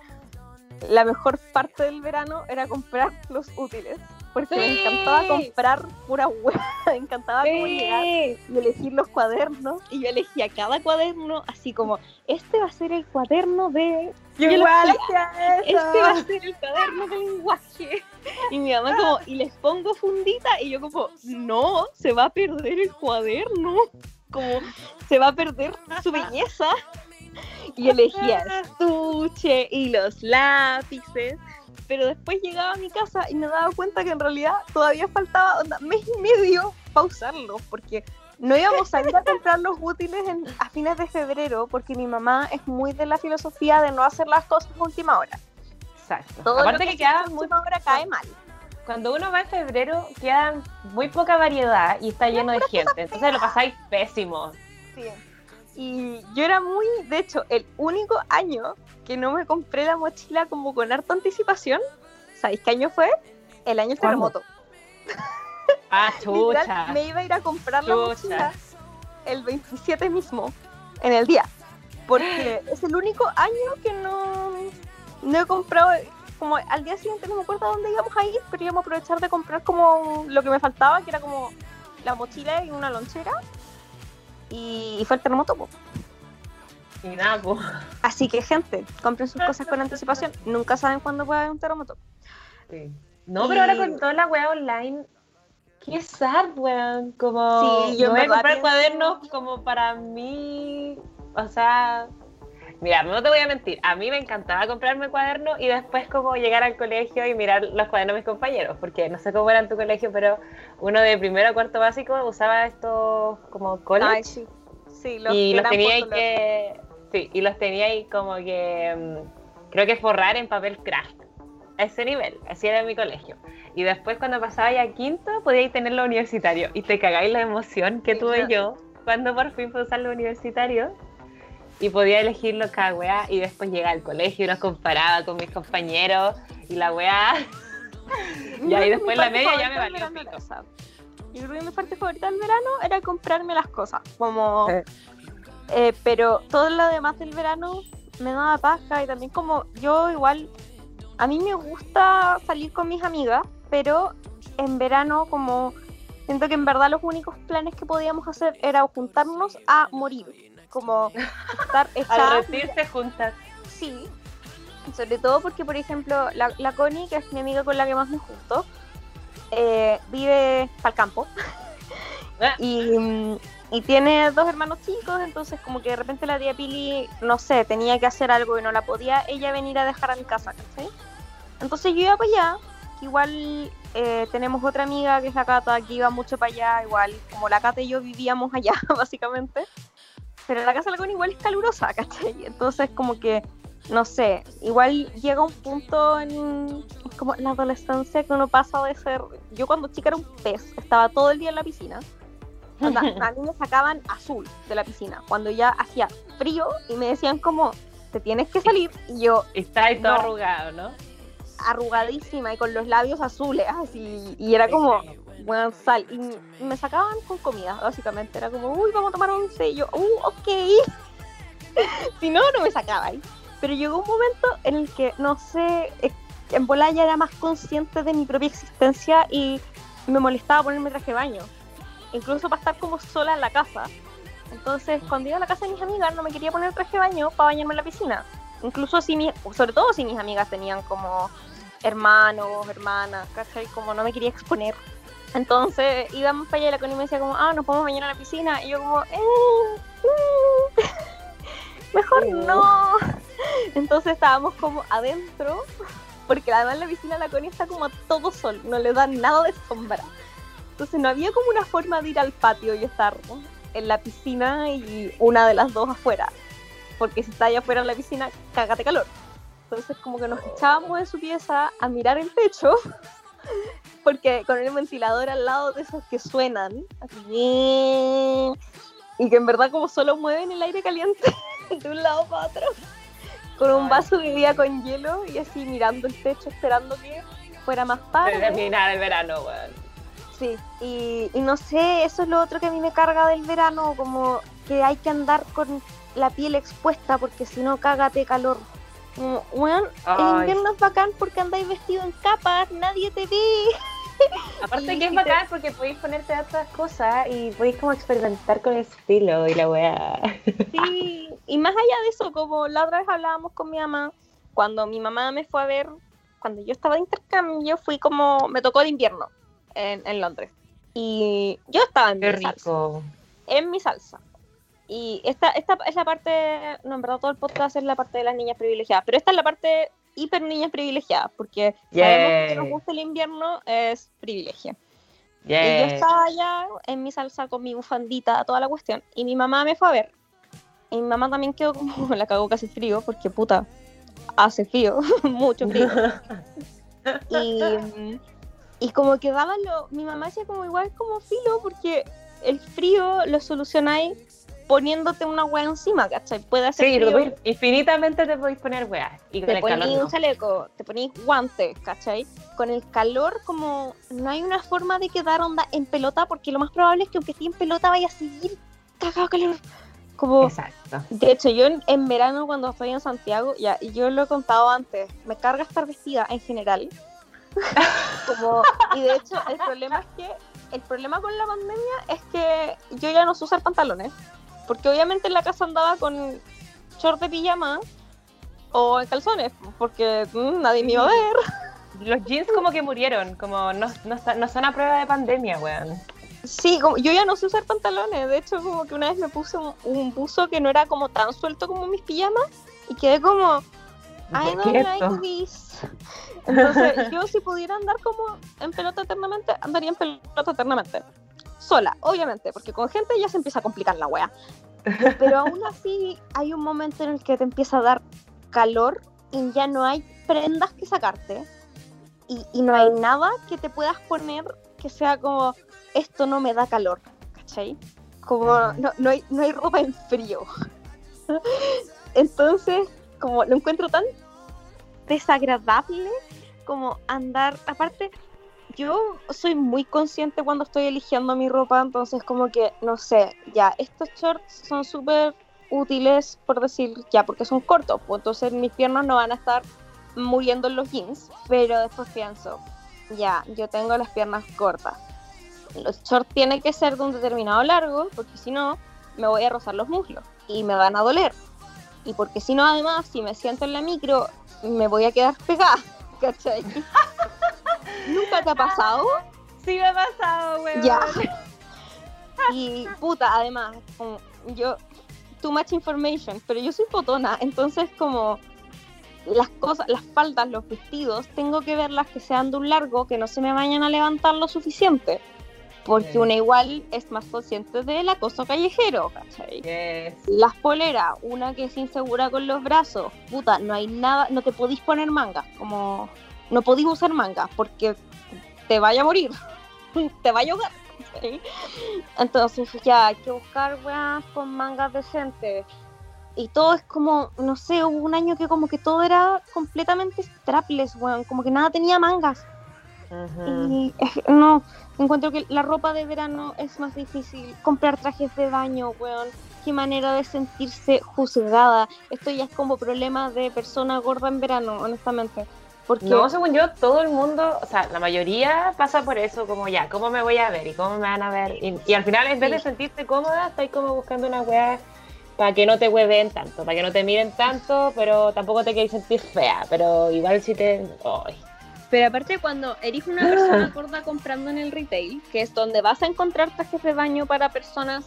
La mejor parte del verano era comprar los útiles, porque me encantaba comprar pura hueá, me encantaba como llegar y elegir los cuadernos, y yo elegía cada cuaderno así como, este va a ser el cuaderno de... Yo igual Este va a ser el cuaderno de lenguaje. Y mi mamá como, y les pongo fundita, y yo como, no, se va a perder el cuaderno, como, se va a perder su belleza. Y elegía estuche y los lápices, pero después llegaba a mi casa y me daba cuenta que en realidad todavía faltaba onda, mes y medio para usarlos, porque no íbamos a ir a comprar los útiles a fines de febrero, porque mi mamá es muy de la filosofía de no hacer las cosas a última hora. Exacto. Todo Aparte que, queda muy hora cae mal. Cuando uno va en febrero queda muy poca variedad y está lleno de gente, entonces lo pasáis pésimo. Sí. Y yo era muy, de hecho, el único año que no me compré la mochila como con harta anticipación, ¿sabéis qué año fue? El año del terremoto. Ah, chucha. me iba a ir a comprar la mochila el 27 mismo, en el día. Porque es el único año que no, no he comprado. Como al día siguiente no me acuerdo a dónde íbamos a ir, pero íbamos a aprovechar de comprar como lo que me faltaba, que era como la mochila y una lonchera. Y, fue el terremoto, Y nada, Así que, gente, compren sus cosas con anticipación. Nunca saben cuándo puede haber un terremoto. Sí. No, pero ahora con toda la web online, qué sad, weón. Como, sí, yo voy a comprar cuadernos como para mí, o sea, Mira, no te voy a mentir, a mí me encantaba comprarme cuadernos y después como llegar al colegio y mirar los cuadernos de mis compañeros, porque no sé cómo era en tu colegio, pero uno de primero a cuarto básico usaba estos como college. sí. sí, los y los tenía que... Sí, y los tenía ahí como que... Mm, creo que forrar en papel craft. A ese nivel, así era mi colegio. Y después cuando pasaba ya a quinto, podíais tenerlo universitario. Y te cagáis la emoción que tuve yo cuando por fin pude usar lo universitario y podía elegirlo cada weá y después llegaba al colegio y los comparaba con mis compañeros y la weá. y ahí después la media ya me valió pico. Yo creo que mi parte favorita del verano era comprarme las cosas, como... Eh, pero todo lo demás del verano me daba paja y también como yo igual, a mí me gusta salir con mis amigas, pero en verano como siento que en verdad los únicos planes que podíamos hacer era juntarnos a morir como estar retirse juntas. Sí, sobre todo porque, por ejemplo, la, la, Connie, que es mi amiga con la que más me junto, eh, vive para el campo. Y, y, tiene dos hermanos chicos, entonces como que de repente la tía Pili, no sé, tenía que hacer algo y no la podía ella venir a dejar a mi casa, ¿cachai? Entonces yo iba para allá, igual eh, tenemos otra amiga que es la Cata, que iba mucho para allá, igual como la Cata y yo vivíamos allá, básicamente pero la casa de la igual es calurosa, ¿cachai? Entonces como que, no sé, igual llega un punto en como la adolescencia que uno pasa de ser, yo cuando chica era un pez, estaba todo el día en la piscina, a mí me sacaban azul de la piscina, cuando ya hacía frío y me decían como, te tienes que salir, y yo... Está ahí todo arrugado, ¿no? Arrugadísima y con los labios azules, así, y era como, weón, sal. Y me sacaban con comida, básicamente. Era como, uy, vamos a tomar. Y yo, uh, ok. si no, no me sacaban. Pero llegó un momento en el que, no sé, en Bolaya era más consciente de mi propia existencia y me molestaba ponerme traje de baño. Incluso para estar como sola en la casa. Entonces, cuando iba a la casa de mis amigas, no me quería poner traje de baño para bañarme en la piscina. Incluso si mi, sobre todo si mis amigas tenían como hermanos, hermanas, ¿cachai? Como no me quería exponer. Entonces íbamos para allá y la Connie me decía como, ah, nos podemos bañar en la piscina. Y yo como, eh, mm, mejor no. Entonces estábamos como adentro, porque además la piscina la Connie está como a todo sol, no le da nada de sombra. Entonces no había como una forma de ir al patio y estar en la piscina y una de las dos afuera. Porque si está allá afuera en la piscina, cágate calor. Entonces como que nos echábamos en su pieza a mirar el techo, porque con el ventilador al lado de esos que suenan, así, y que en verdad como solo mueven el aire caliente de un lado para otro, con un vaso de día con hielo y así mirando el techo esperando que fuera más tarde. terminar el verano, weón. Sí, y, y no sé, eso es lo otro que a mí me carga del verano, como que hay que andar con la piel expuesta porque si no cágate calor. Bueno, el invierno es bacán porque andáis vestido en capas, nadie te ve. Aparte que es bacán porque podéis ponerte a otras cosas y podéis como experimentar con el estilo y la weá. Sí, y más allá de eso, como la otra vez hablábamos con mi mamá, cuando mi mamá me fue a ver, cuando yo estaba de intercambio, fui como, me tocó el invierno en, Londres. Y yo estaba en mi salsa. En mi salsa. Y esta, esta es la parte, no, en verdad todo el podcast es la parte de las niñas privilegiadas, pero esta es la parte hiper niñas privilegiadas, porque sabemos que nos gusta el invierno es privilegio. Y yo estaba allá en mi salsa con mi bufandita, toda la cuestión, y mi mamá me fue a ver. Y mi mamá también quedó como, la cagó casi frío, porque puta, hace frío, mucho frío. y, y como que daba lo, mi mamá decía como igual como filo, porque el frío lo solucionáis poniéndote una wea encima, ¿cachai? Puede hacer sí, infinitamente te podéis poner weas. Y te ponéis un chaleco, te ponéis guantes, ¿cachai? Con el calor, como no hay una forma de quedar onda en pelota, porque lo más probable es que aunque esté en pelota vaya a seguir cagado calor. Como, Exacto. De hecho, yo en, verano cuando estoy en Santiago, ya, y yo lo he contado antes, me carga estar vestida en general. como, y de hecho, el problema es que el problema con la pandemia es que yo ya no sé usar pantalones. Porque obviamente en la casa andaba con short de pijama o en calzones, porque mm, nadie me iba a ver. Los jeans como que murieron, como no, no, son a prueba de pandemia, weón. Sí, como, yo ya no sé usar pantalones, de hecho como que una vez me puse un, buzo que no era como tan suelto como mis pijamas y quedé como, I don't like this. Entonces yo si pudiera andar como en pelota eternamente, andaría en pelota eternamente sola, obviamente, porque con gente ya se empieza a complicar la wea. Pero aún así hay un momento en el que te empieza a dar calor y ya no hay prendas que sacarte y, no hay nada que te puedas poner que sea como esto no me da calor, ¿cachai? Como no, no, hay, no hay ropa en frío. Entonces, como lo encuentro tan desagradable como andar, aparte, yo soy muy consciente cuando estoy eligiendo mi ropa, entonces como que, no sé, ya, estos shorts son súper útiles, por decir, ya, porque son cortos, pues entonces mis piernas no van a estar muriendo en los jeans, pero después pienso, ya, yo tengo las piernas cortas. Los shorts tienen que ser de un determinado largo, porque si no, me voy a rozar los muslos y me van a doler. Y porque si no, además, si me siento en la micro, me voy a quedar pegada, ¿cachai? ¿Nunca te ha pasado? Sí me ha pasado, weón. Ya. Y puta, además, como yo, too much information, pero yo soy fotona, entonces como las cosas, las faldas, los vestidos, tengo que verlas que sean de un largo, que no se me vayan a levantar lo suficiente. Porque una igual es más consciente del acoso callejero, ¿cachai? Las poleras, una que es insegura con los brazos, puta, no hay nada, no te podéis poner mangas, como no podéis usar manga porque te vaya a morir, te vaya a ahogar. Entonces ya hay que buscar weas con mangas decentes. Y todo es como, no sé, hubo un año que como que todo era completamente strapless, weón, como que nada tenía mangas. Y no, encuentro que la ropa de verano es más difícil. Comprar trajes de baño, weón. Qué manera de sentirse juzgada. Esto ya es como problema de persona gorda en verano, honestamente. Porque... No, según yo, todo el mundo, o sea, la mayoría pasa por eso, como ya, ¿cómo me voy a ver? ¿Y cómo me van a ver? Y, al final, en vez de sentirte cómoda, estás como buscando una weá para que no te hueven tanto, para que no te miren tanto, pero tampoco te quieres sentir fea, pero igual si te... Pero aparte cuando eres una persona gorda comprando en el retail, que es donde vas a encontrar trajes de baño para personas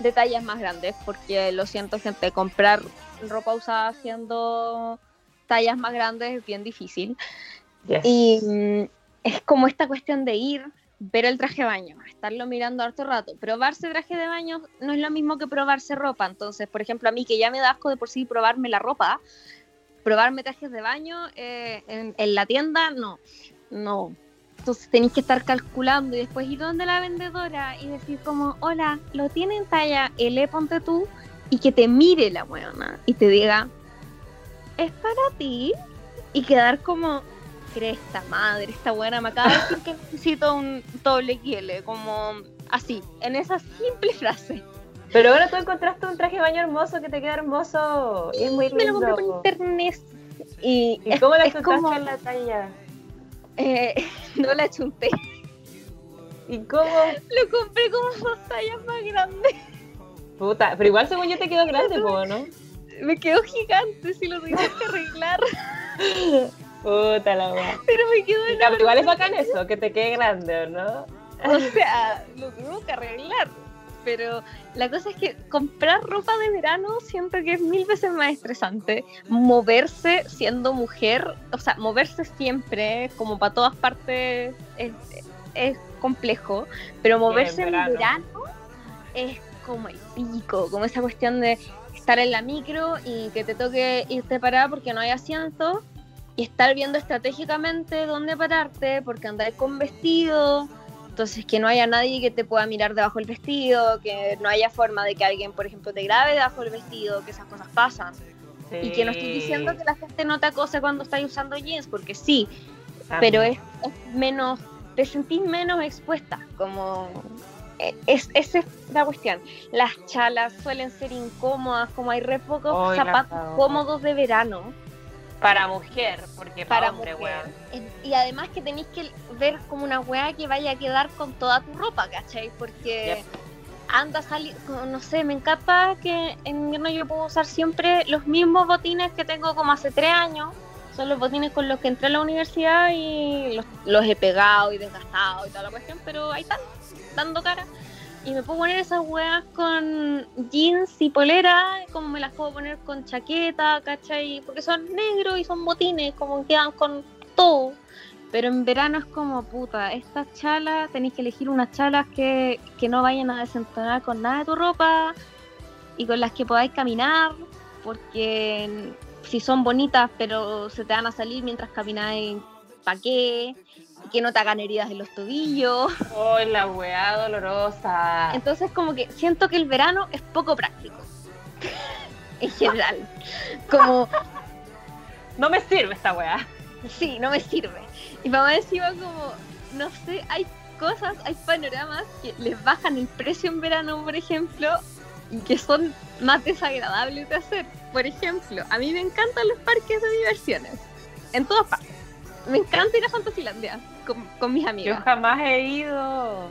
de tallas más grandes, porque lo siento gente, comprar ropa usada haciendo tallas más grandes es bien difícil. Y mm, es como esta cuestión de ir, ver el traje de baño, estarlo mirando harto rato. Probarse traje de baño no es lo mismo que probarse ropa. Entonces, por ejemplo, a mí que ya me da asco de por sí probarme la ropa, probarme trajes de baño eh, en, la tienda, no, no. Entonces tenéis que estar calculando y después ir donde la vendedora y decir como, hola, lo tiene en talla L, ponte tú, y que te mire la buena y te diga, es para ti y quedar como cresta madre, esta buena me acaba de decir que necesito un doble XL, como así, en esa simple frase. Pero ahora tú encontraste un traje de baño hermoso que te queda hermoso y es muy lindo. Me lo compré por internet. ¿Y, cómo la chuntaste en la talla? Eh, no la chunté. ¿Y cómo? Lo compré como dos tallas más grandes. Puta, pero igual según yo te quedó grande, ¿no? Me quedó gigante si lo tuviste que arreglar. Puta la weá. Pero me quedó enorme. igual es bacán eso, que te quede grande, ¿no? O sea, lo tengo que arreglar. Pero la cosa es que comprar ropa de verano siento que es mil veces más estresante. Moverse siendo mujer, o sea, moverse siempre, como para todas partes, es, complejo. Pero moverse en verano es como el pico, como esa cuestión de estar en la micro y que te toque irte parada porque no hay asiento y estar viendo estratégicamente dónde pararte porque andar con vestido, entonces que no haya nadie que te pueda mirar debajo del vestido, que no haya forma de que alguien, por ejemplo, te grabe debajo del vestido, que esas cosas pasan. Y que no estoy diciendo que la gente no te acose cuando estás usando jeans, porque sí, pero es, es, menos, te sentís menos expuesta, como es, esa es la cuestión. Las chalas suelen ser incómodas, como hay re pocos zapatos cómodos de verano. Para mujer, porque para, hombre, Y además que tenéis que ver como una weá que vaya a quedar con toda tu ropa, ¿cachai? Porque anda a salir, no sé, me encanta que en invierno yo puedo usar siempre los mismos botines que tengo como hace tres años. Son los botines con los que entré a la universidad y los, los he pegado y desgastado y toda la cuestión, pero ahí están dando cara. Y me puedo poner esas weas con jeans y polera, como me las puedo poner con chaqueta, ¿cachai? Porque son negros y son botines, como quedan con todo. Pero en verano es como, puta, estas chalas, tenéis que elegir unas chalas que, que no vayan a desentonar con nada de tu ropa y con las que podáis caminar, porque si son bonitas pero se te van a salir mientras camináis, ¿para qué? Que no te hagan heridas en los tobillos. Oh, la weá dolorosa. Entonces como que siento que el verano es poco práctico. en general. Como... No me sirve esta weá. Sí, no me sirve. Y mamá encima como, no sé, hay cosas, hay panoramas que les bajan el precio en verano, por ejemplo, y que son más desagradables de hacer. Por ejemplo, a mí me encantan los parques de diversiones. En todas partes. Me encanta ir a Fantasilandia con, mis amigos. Yo jamás he ido.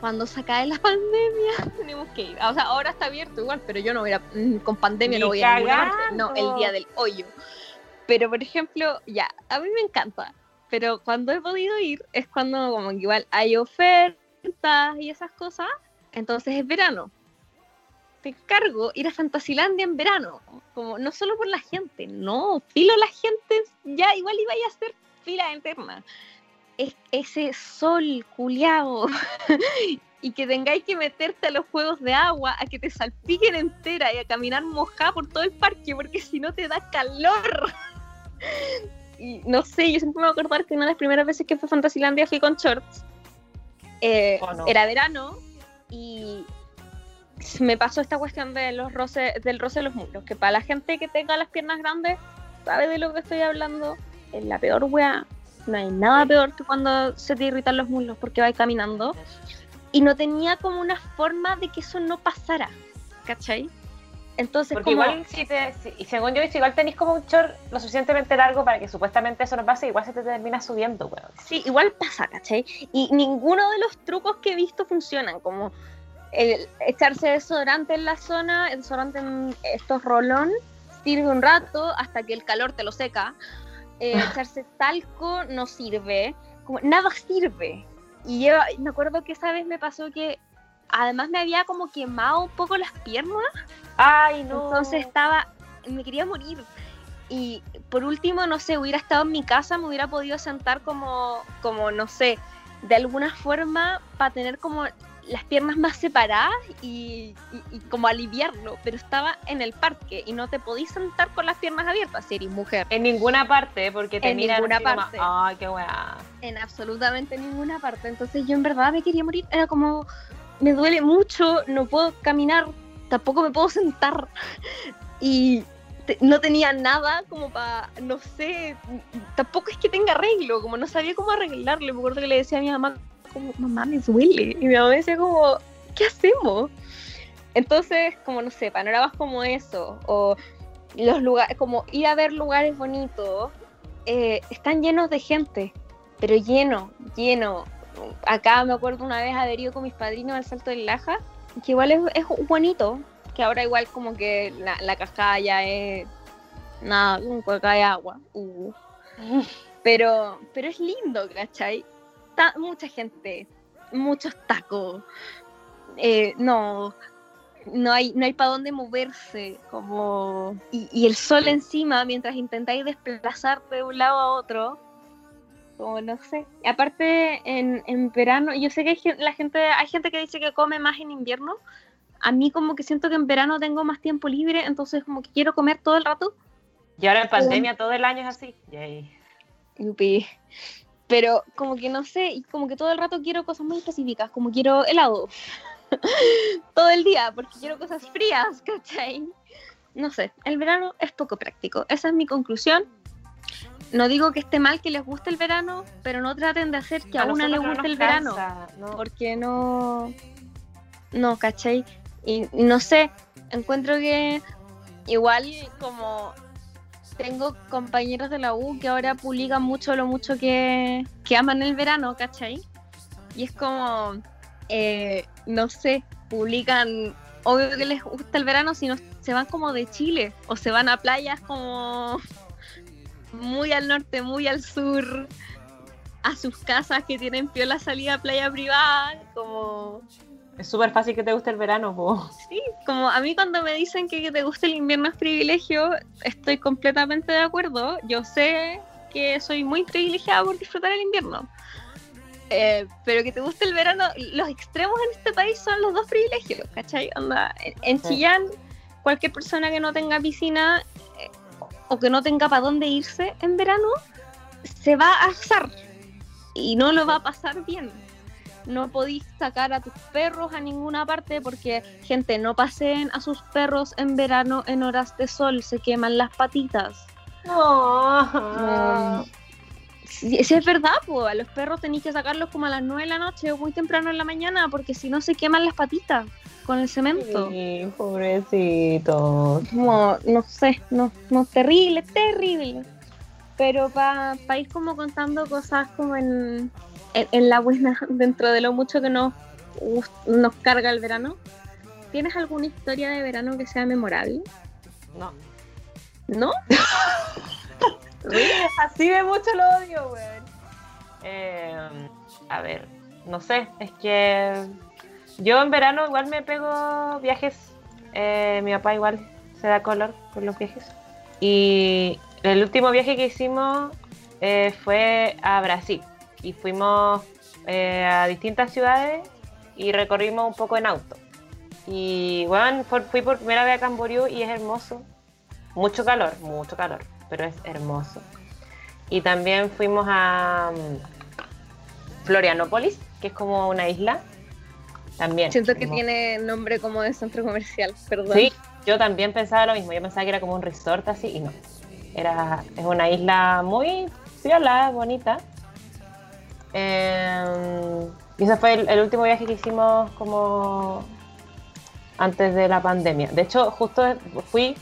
Cuando se acabe la pandemia, tenemos que ir. O sea, ahora está abierto igual, pero yo no voy a, mm, con pandemia no voy a ninguna No, el día del hoyo. Pero, por ejemplo, ya, a mí me encanta. Pero cuando he podido ir es cuando como que igual hay ofertas y esas cosas. Entonces es verano. Te encargo ir a Fantasilandia en verano. Como no solo por la gente, no. Filo la gente ya igual iba a hacer fila interna es ese sol culiado y que tengáis que meterte a los juegos de agua, a que te salpiquen entera y a caminar mojada por todo el parque, porque si no te da calor. y no sé, yo siempre me voy a acordar que una de las primeras veces que fue a Fantasylandia fui con shorts. Eh, era verano y me pasó esta cuestión de los roces, del roce de los muslos, que para la gente que tenga las piernas grandes, sabe de lo que estoy hablando, es la peor wea No hay nada peor que cuando se te irritan los muslos porque vas caminando. Y no tenía como una forma de que eso no pasara, ¿cachai? Entonces, Porque como, igual, si te, si- y según yo, igual tenéis como un short lo suficientemente largo para que supuestamente eso no pase, igual se te termina subiendo, weón. sí, igual pasa, ¿cachai? Y ninguno de los trucos que he visto funcionan, como el echarse desodorante en la zona, el desodorante en estos rolón, sirve un rato hasta que el calor te lo seca. Eh, echarse talco no sirve, como nada sirve. Y yo me acuerdo que esa vez me pasó que además me había como quemado un poco las piernas. Ay, no. Entonces estaba, me quería morir. Y por último, no sé, hubiera estado en mi casa, me hubiera podido sentar como, como no sé, de alguna forma para tener como las piernas más separadas y, y- y como aliviarlo. Pero estaba en el parque y no te podís sentar con las piernas abiertas, si eres mujer. En ninguna parte, porque te En miran ninguna así como, parte. Ay, qué weá. En absolutamente ninguna parte. Entonces yo en verdad me quería morir. Era como, me duele mucho, no puedo caminar, tampoco me puedo sentar. Y te- no tenía nada como para, no sé, tampoco es que tenga arreglo, como no sabía cómo arreglarlo. Me acuerdo que le decía a mi mamá, como, mamá, me duele. Y mi mamá me decía como, ¿qué hacemos? Entonces, como no sé, panoramas como eso, o los lugares, como ir a ver lugares bonitos, eh, están llenos de gente, pero lleno, lleno. Acá me acuerdo una vez haber ido con mis padrinos al Salto del Laja, que igual es, es bonito, que ahora igual como que la, la cascada ya es nada, un cueca de agua. uh. Pero, pero es lindo, ¿cachai? Ta- mucha gente, muchos tacos. eh, no, no hay, no hay para dónde moverse, como y, y el sol encima mientras intentáis desplazarte de un lado a otro, como no sé. Aparte en, en verano, yo sé que hay, la gente, hay gente que dice que come más en invierno. A mí como que siento que en verano tengo más tiempo libre, entonces como que quiero comer todo el rato. Y ahora en pandemia todo el año es así. Yay. Yupi. Pero como que no sé, y como que todo el rato quiero cosas muy específicas, como quiero helado. todo el día, porque quiero cosas frías, ¿cachai? No sé, el verano es poco práctico. Esa es mi conclusión. No digo que esté mal que les guste el verano, pero no traten de hacer que a, una le no guste el verano. no. Porque no. No, ¿cachai? Y no sé, encuentro que igual como tengo compañeros de la U que ahora publican mucho lo mucho que, que aman el verano, ¿cachai? Y es como, eh, no sé, publican, obvio que les gusta el verano, si no se van como de Chile o se van a playas como muy al norte, muy al sur, a sus casas que tienen piola salida a playa privada, como Es súper fácil que te guste el verano, po. Sí, como a mí cuando me dicen que te gusta el invierno es privilegio, estoy completamente de acuerdo. Yo sé que soy muy privilegiada por disfrutar el invierno. Eh, pero que te guste el verano, los extremos en este país son los dos privilegios, ¿cachai? Onda, en, en Sí. Chillán, cualquier persona que no tenga piscina eh, o que no tenga para dónde irse en verano, se va a asar y no lo va a pasar bien no podéis sacar a tus perros a ninguna parte porque, gente, no paseen a sus perros en verano en horas de sol, se queman las patitas. No. Si, si es verdad, pues a los perros tenéis que sacarlos como a las 9 de la noche o muy temprano en la mañana porque si no se queman las patitas con el cemento. Sí, pobrecito. Como, no sé, no, no, terrible, terrible. Pero para ir como contando cosas como en, en, en la buena, dentro de lo mucho que nos, nos carga el verano, ¿tienes alguna historia de verano que sea memorable? No. ¿No? Así de mucho lo odio, weón. Eh, a ver, no sé, es que yo en verano igual me pego viajes. Eh, mi papá igual se da color por los viajes. Y el último viaje que hicimos eh, fue a Brasil. Y fuimos eh, a distintas ciudades y recorrimos un poco en auto. Y bueno, fui por primera vez a Camboriú y es hermoso. Mucho calor, mucho calor, pero es hermoso. Y también fuimos a mm, Florianópolis, que es como una isla. También. Siento que hermoso. tiene nombre como de centro comercial, perdón. Sí, yo también pensaba lo mismo. Yo pensaba que era como un resort así y no. Era, es una isla muy viola, bonita. Eh, y ese fue el, último viaje que hicimos como antes de la pandemia. De hecho, justo fui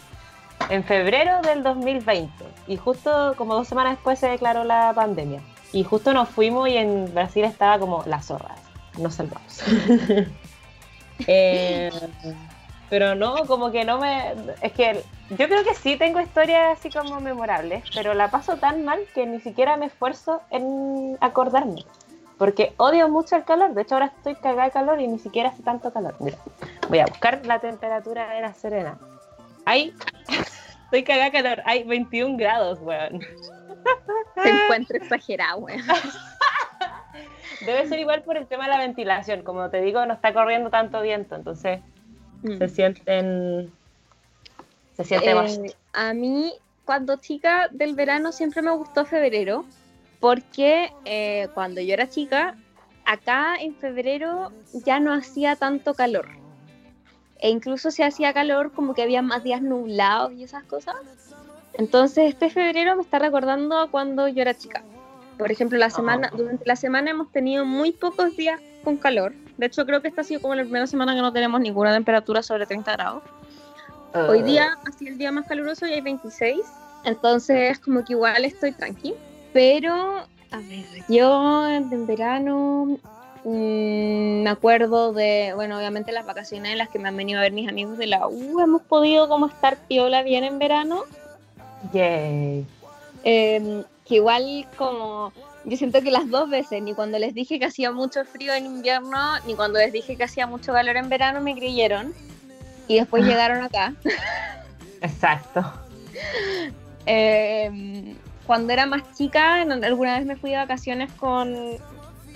en febrero del 2020 y justo como dos semanas después se declaró la pandemia. Y justo nos fuimos y en Brasil estaba como las zorras. Nos salvamos. eh, pero no, como que no me... Es que yo creo que sí tengo historias así como memorables, pero la paso tan mal que ni siquiera me esfuerzo en acordarme. Porque odio mucho el calor. De hecho, ahora estoy cagada de calor y ni siquiera hace tanto calor. Mira, voy a buscar la temperatura de la Serena. Hay... estoy cagada de calor. Hay 21 grados, weón. Se encuentra exagerado, weón. Debe ser igual por el tema de la ventilación. Como te digo, no está corriendo tanto viento, entonces Mm. se sienten se siente eh, a mí cuando chica del verano siempre me gustó febrero porque eh, cuando yo era chica acá en febrero ya no hacía tanto calor. E incluso si hacía calor como que había más días nublados y esas cosas. Entonces este febrero me está recordando cuando yo era chica. Por ejemplo la semana ah. durante la semana hemos tenido muy pocos días con calor de hecho, creo que esta ha sido como la primera semana que no tenemos ninguna temperatura sobre 30 grados. Hoy ah. día ha sido el día más caluroso y hay 26. Entonces, como que igual estoy tranqui. Pero, a ver, yo en verano mm, me acuerdo de, bueno, obviamente las vacaciones en las que me han venido a ver mis amigos de la U. Hemos podido como estar piola bien en verano. Yay. Em, que igual como yo siento que las dos veces, ni cuando les dije que hacía mucho frío en invierno, ni cuando les dije que hacía mucho calor en verano, me creyeron. Y después ah. llegaron acá. Exacto. Em, cuando era más chica, alguna vez me fui de vacaciones con.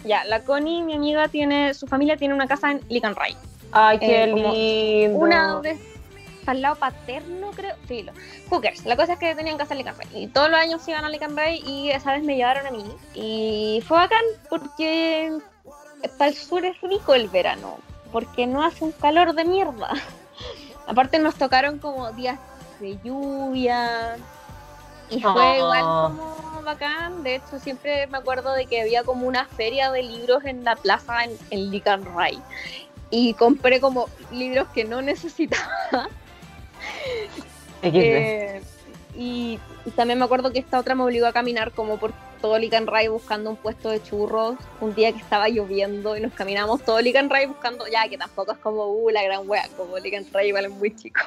Ya, la Connie, mi amiga, tiene. Su familia tiene una casa en Licanray. Ay, qué eh, lindo. Una vez al lado paterno, creo. Filo. Hookers. La cosa es que tenían casa en Lican Y todos los años iban a Lican y esa vez me llevaron a mí. Y fue bacán porque para el sur es rico el verano. Porque no hace un calor de mierda. Aparte nos tocaron como días de lluvia. Y fue oh. igual como bacán. De hecho, siempre me acuerdo de que había como una feria de libros en la plaza en, en Lican Y compré como libros que no necesitaba eh, y, también me acuerdo que esta otra me obligó a caminar como por todo Licanray buscando un puesto de churros un día que estaba lloviendo y nos caminamos todo Licanray buscando, ya que tampoco es como uh, la gran wea, como Licanray igual es muy chico,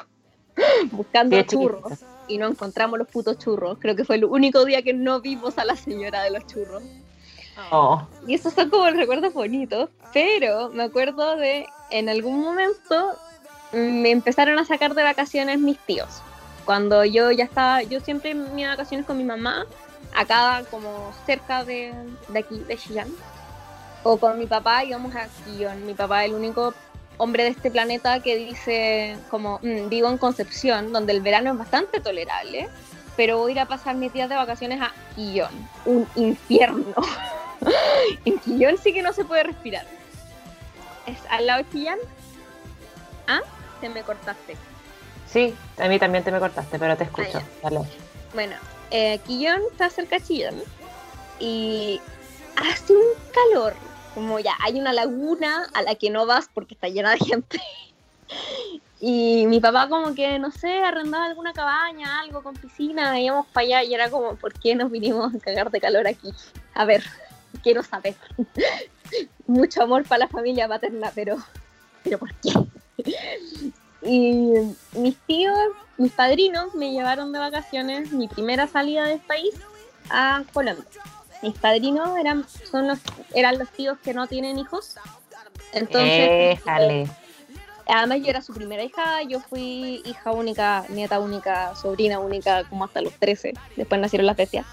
buscando churros y no encontramos los putos churros. Creo que fue el único día que no vimos a la señora de los churros. Oh. Y esos son como recuerdos bonitos, pero me acuerdo de en algún momento me empezaron a sacar de vacaciones mis tíos. Cuando yo ya estaba, yo siempre iba de vacaciones con mi mamá, acá como cerca de, de aquí, de Chillán. O con mi papá íbamos a Quillón. Mi papá es el único hombre de este planeta que dice como mm, vivo en Concepción, donde el verano es bastante tolerable, pero voy a ir a pasar mis días de vacaciones a Quillón, un infierno. en Quillón sí que no se puede respirar. Es al lado de Quillán. ¿Ah? me cortaste. Sí, a mí también te me cortaste, pero te escucho. Ah, bueno, eh, Quillón está cerca de Chillón y hace un calor. Como ya hay una laguna a la que no vas porque está llena de gente. Y mi papá como que, no sé, arrendaba alguna cabaña, algo con piscina, íbamos para allá y era como, ¿por qué nos vinimos a cagar de calor aquí? A ver, quiero saber. Mucho amor para la familia paterna, pero, pero ¿por qué? Y mis tíos, mis padrinos me llevaron de vacaciones mi primera salida del país a Colombia. Mis padrinos eran, son los, eran los tíos que no tienen hijos. Entonces, además yo era su primera hija, yo fui hija única, nieta única, sobrina única, como hasta los 13. Después nacieron las bestias.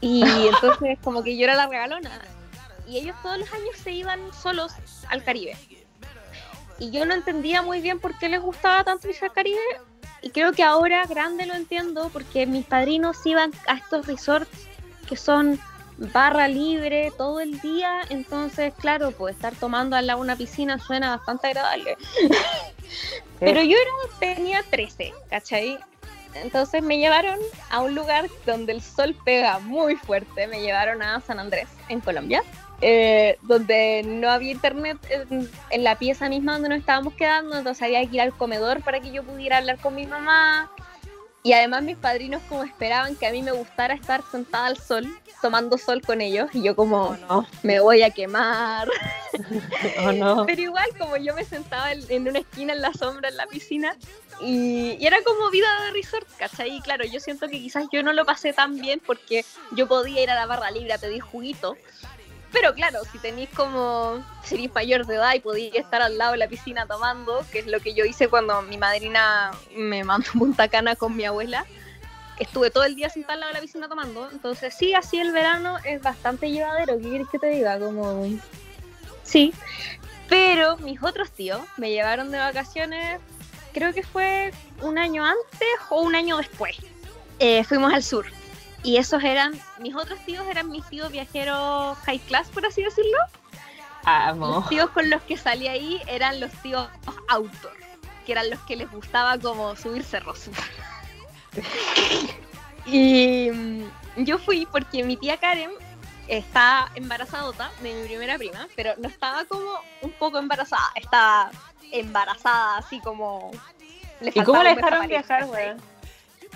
Y entonces como que yo era la regalona. Y ellos todos los años se iban solos al Caribe y yo no entendía muy bien por qué les gustaba tanto al Caribe y creo que ahora grande lo entiendo porque mis padrinos iban a estos resorts que son barra libre todo el día, entonces claro, pues estar tomando al lado una piscina suena bastante agradable. Pero yo era, tenía 13, ¿cachai? Entonces me llevaron a un lugar donde el sol pega muy fuerte, me llevaron a San Andrés, en Colombia. Eh, donde no había internet en, la pieza misma donde nos estábamos quedando, entonces había que ir al comedor para que yo pudiera hablar con mi mamá. Y además mis padrinos como esperaban que a mí me gustara estar sentada al sol, tomando sol con ellos, y yo como, oh, no, me voy a quemar. oh, no. Pero igual como yo me sentaba en una esquina en la sombra en la piscina, y, y, era como vida de resort, ¿cachai? Y claro, yo siento que quizás yo no lo pasé tan bien porque yo podía ir a la barra libre a pedir juguito, pero claro, si tenéis como seréis mayor de edad y podéis estar al lado de la piscina tomando, que es lo que yo hice cuando mi madrina me mandó Punta Cana con mi abuela, estuve todo el día sentada al lado de la piscina tomando. Entonces, sí, así el verano es bastante llevadero. ¿Qué quieres que te diga? Como. Sí. Pero mis otros tíos me llevaron de vacaciones, creo que fue un año antes o un año después. Eh, fuimos al sur y esos eran, mis otros tíos eran mis tíos viajeros high class, por así decirlo. Los tíos con los que salí ahí eran los tíos outdoor, que eran los que les gustaba como subir cerros. y mm, yo fui porque mi tía Karen está embarazadota de mi primera prima, pero no estaba como un poco embarazada, estaba embarazada así como... ¿Y cómo le dejaron viajar, güey?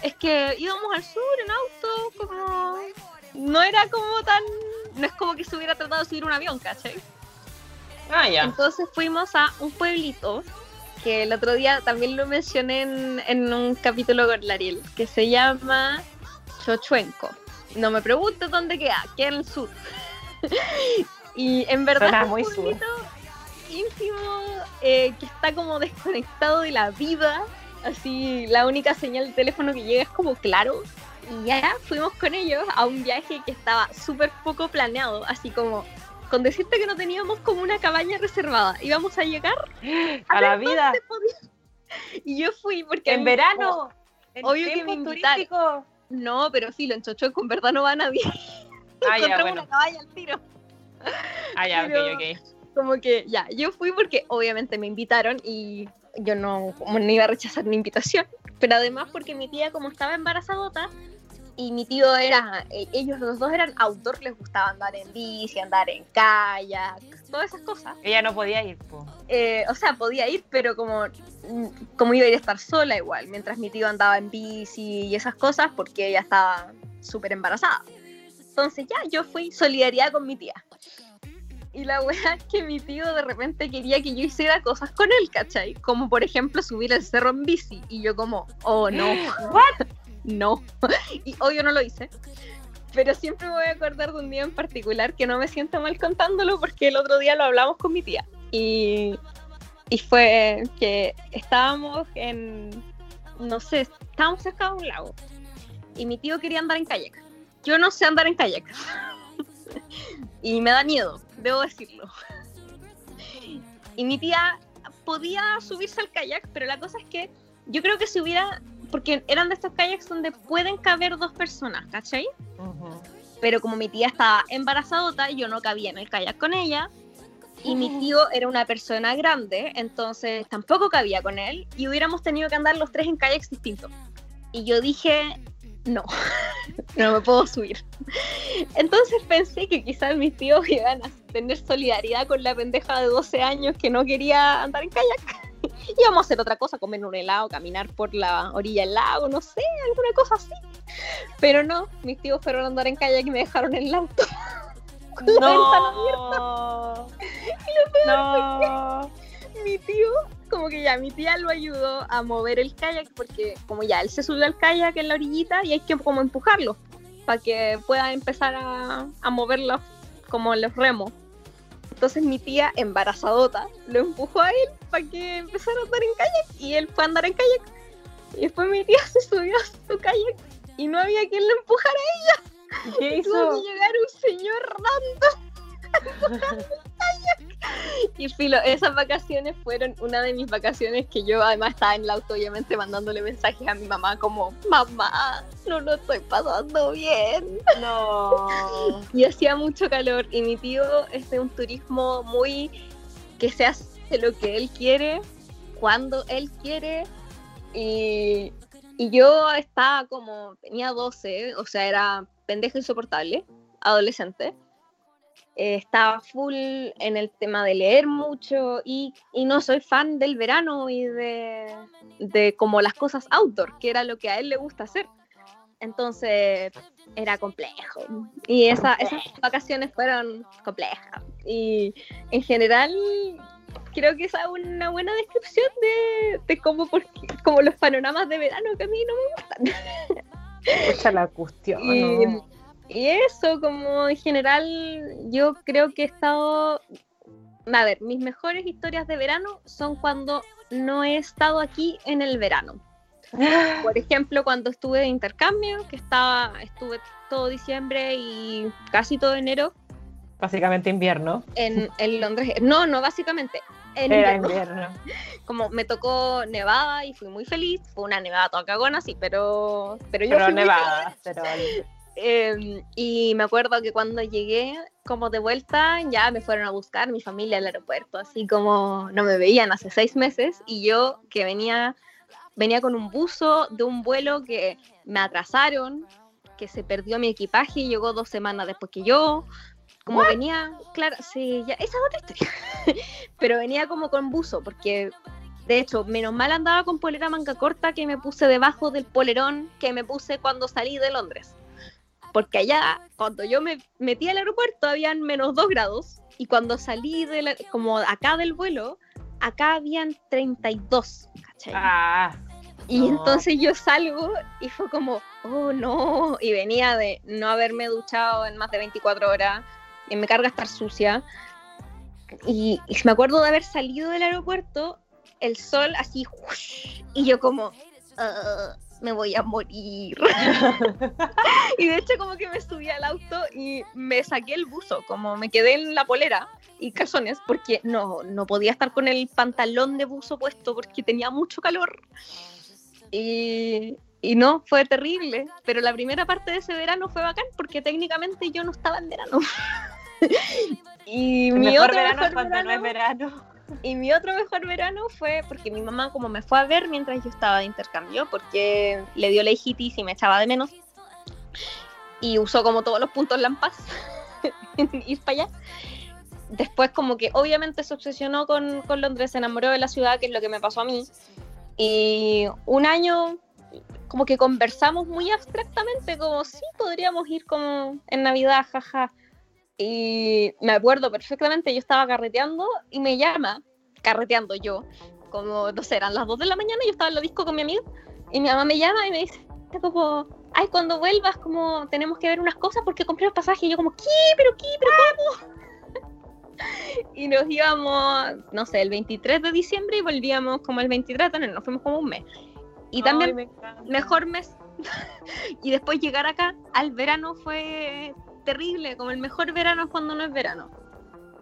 Es que íbamos al sur en auto, como. No era como tan. No es como que se hubiera tratado de subir un avión, ¿cachai? Ah, ya. Entonces fuimos a un pueblito que el otro día también lo mencioné en, un capítulo con Lariel, que se llama Chochuenco. No me preguntes dónde queda, queda en el sur. y en verdad es muy pueblito íntimo eh, que está como desconectado de la vida Así, la única señal de teléfono que llega es como claro. Y ya fuimos con ellos a un viaje que estaba súper poco planeado, así como con decirte que no teníamos como una cabaña reservada. Íbamos a llegar a, la vida. Y yo fui porque... En verano. obvio que me invitaron. No, pero sí, lo en Chochoco en verdad no va nadie. Ah, ya, bueno. una cabaña al tiro. Ah, ya, ok, ok. Como que ya, yo fui porque obviamente me invitaron y yo no, como no iba a rechazar mi invitación, pero además porque mi tía como estaba embarazadota y mi tío era, e, ellos los dos eran outdoor, les gustaba andar en bici, andar en kayak, todas esas cosas. Ella no podía ir, eh, o sea, podía ir, pero como, como iba a ir a estar sola igual, mientras mi tío andaba en bici y esas cosas, porque ella estaba súper embarazada. Entonces ya, yo fui solidaridad con mi tía. Y la weá es que mi tío de repente quería que yo hiciera cosas con él, ¿cachai? Como por ejemplo subir el cerro en bici. Y yo como, oh no. ¿What? no. y hoy yo no lo hice. Pero siempre me voy a acordar de un día en particular que no me siento mal contándolo porque el otro día lo hablamos con mi tía. Y, y fue que estábamos en, no sé, estábamos cerca de un lago. Y mi tío quería andar en kayak. Yo no sé andar en kayak. y me da miedo debo decirlo. y mi tía podía subirse al kayak, pero la cosa es que yo creo que si hubiera, porque eran de estos kayaks donde pueden caber dos personas, ¿cachai? Pero como mi tía estaba embarazadota, yo no cabía en el kayak con ella. Y mi tío era una persona grande, entonces tampoco cabía con él. Y hubiéramos tenido que andar los tres en kayaks distintos. Y yo dije, no, no me puedo subir. Entonces pensé que quizás mis tíos iban a tener solidaridad con la pendeja de 12 años que no quería andar en kayak. Íbamos a hacer otra cosa, comer un helado, caminar por la orilla del lago, no sé, alguna cosa así. Pero no, mis tíos fueron a andar en kayak y me dejaron en el auto. Con no. la ventana abierta. Y lo no. mi tío como que ya mi tía lo ayudó a mover el kayak porque como ya él se subió al kayak en la orillita y hay que como empujarlo para que pueda empezar a, a moverlo como los remos. Entonces mi tía, embarazadota, lo empujó a él para que empezara a andar en kayak y él fue a andar en kayak. Y después mi tía se subió a su kayak y no había quien lo empujara a ella. ¿Qué hizo? Tuvo que llegar un señor random Y filo, esas vacaciones fueron una de mis vacaciones que yo además estaba en el auto, obviamente mandándole mensajes a mi mamá como, mamá, no lo estoy pasando bien. No. Y hacía mucho calor y mi tío es de un turismo muy que se hace lo que él quiere, cuando él quiere. Y, y yo estaba como, tenía 12, o sea, era pendeja insoportable, adolescente. Eh, estaba full en el tema de leer mucho y, y no soy fan del verano y de, de, como las cosas outdoor, que era lo que a él le gusta hacer. Entonces era complejo y esa, esas vacaciones fueron complejas y en general creo que esa es una buena descripción de, de cómo, como los panoramas de verano que a mí no me gustan. Esa la cuestión. Y, y, eso, como en general, yo creo que he estado. A ver, mis mejores historias de verano son cuando no he estado aquí en el verano. Por ejemplo, cuando estuve de intercambio, que estaba, estuve todo diciembre y casi todo enero. Básicamente invierno. En, en Londres. No, no, básicamente en Era invierno. Como me tocó nevada y fui muy feliz. Fue una nevada toda cagona, sí, pero, pero yo pero nevada, pero... Eh, y me acuerdo que cuando llegué como de vuelta ya me fueron a buscar mi familia al aeropuerto, así como no me veían hace seis meses y yo que venía, venía con un buzo de un vuelo que me atrasaron, que se perdió mi equipaje y llegó dos semanas después que yo, como venía, claro, sí, ya, esa es otra historia. Pero venía como con buzo, porque de hecho, menos mal andaba con polera manga corta que me puse debajo del polerón que me puse cuando salí de Londres. Porque allá, cuando yo me metí al aeropuerto, habían menos 2 grados. Y cuando salí de como acá del vuelo, acá habían 32. ¿cachai? Ah, y no. entonces yo salgo y fue como, oh no. Y venía de no haberme duchado en más de 24 horas y me carga estar sucia. Y, y, me acuerdo de haber salido del aeropuerto, el sol así, y yo como, uh, me voy a morir. y de hecho como que me subí al auto y me saqué el buzo, como me quedé en la polera y calzones, porque no, no podía estar con el pantalón de buzo puesto porque tenía mucho calor. Y, y no, fue terrible. Pero la primera parte de ese verano fue bacán porque técnicamente yo no estaba en verano. y el mi mejor otro verano mejor cuando verano, no es verano. Y mi otro mejor verano fue porque mi mamá como me fue a ver mientras yo estaba de intercambio porque le dio la hijitis y me echaba de menos. Y usó como todos los puntos lampas ir para allá. Después como que obviamente se obsesionó con, con Londres, se enamoró de la ciudad, que es lo que me pasó a mí. Y un año como que conversamos muy abstractamente, como sí, podríamos ir como en Navidad, jaja. Y me acuerdo perfectamente, yo estaba carreteando y me llama, carreteando yo, como, no sé, eran las 2 de la mañana, yo estaba en la disco con mi amigo, y mi mamá me llama y me dice, como, ay, cuando vuelvas, como, tenemos que ver unas cosas porque compré los pasajes, y yo como, ¿qué? ¿Pero qué? ¿Pero cómo? y nos íbamos, no sé, el 23 de diciembre y volvíamos como el 23 de enero, nos fuimos como un mes. Y también Ay, mejor mes. y después llegar acá al verano fue terrible, como el mejor verano es cuando no es verano.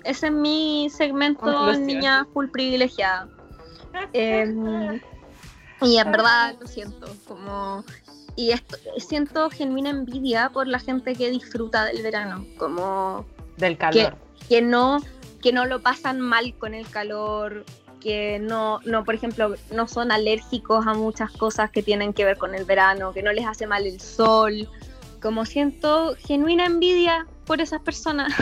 Ese es mi segmento niña full privilegiada. Eh, y en verdad lo siento, como y esto, siento genuina envidia por la gente que disfruta del verano, como Del calor. que no que no lo pasan mal con el calor, que no, no, por ejemplo, no son alérgicos a muchas cosas que tienen que ver con el verano, que no les hace mal el sol. Como siento genuina envidia por esas personas.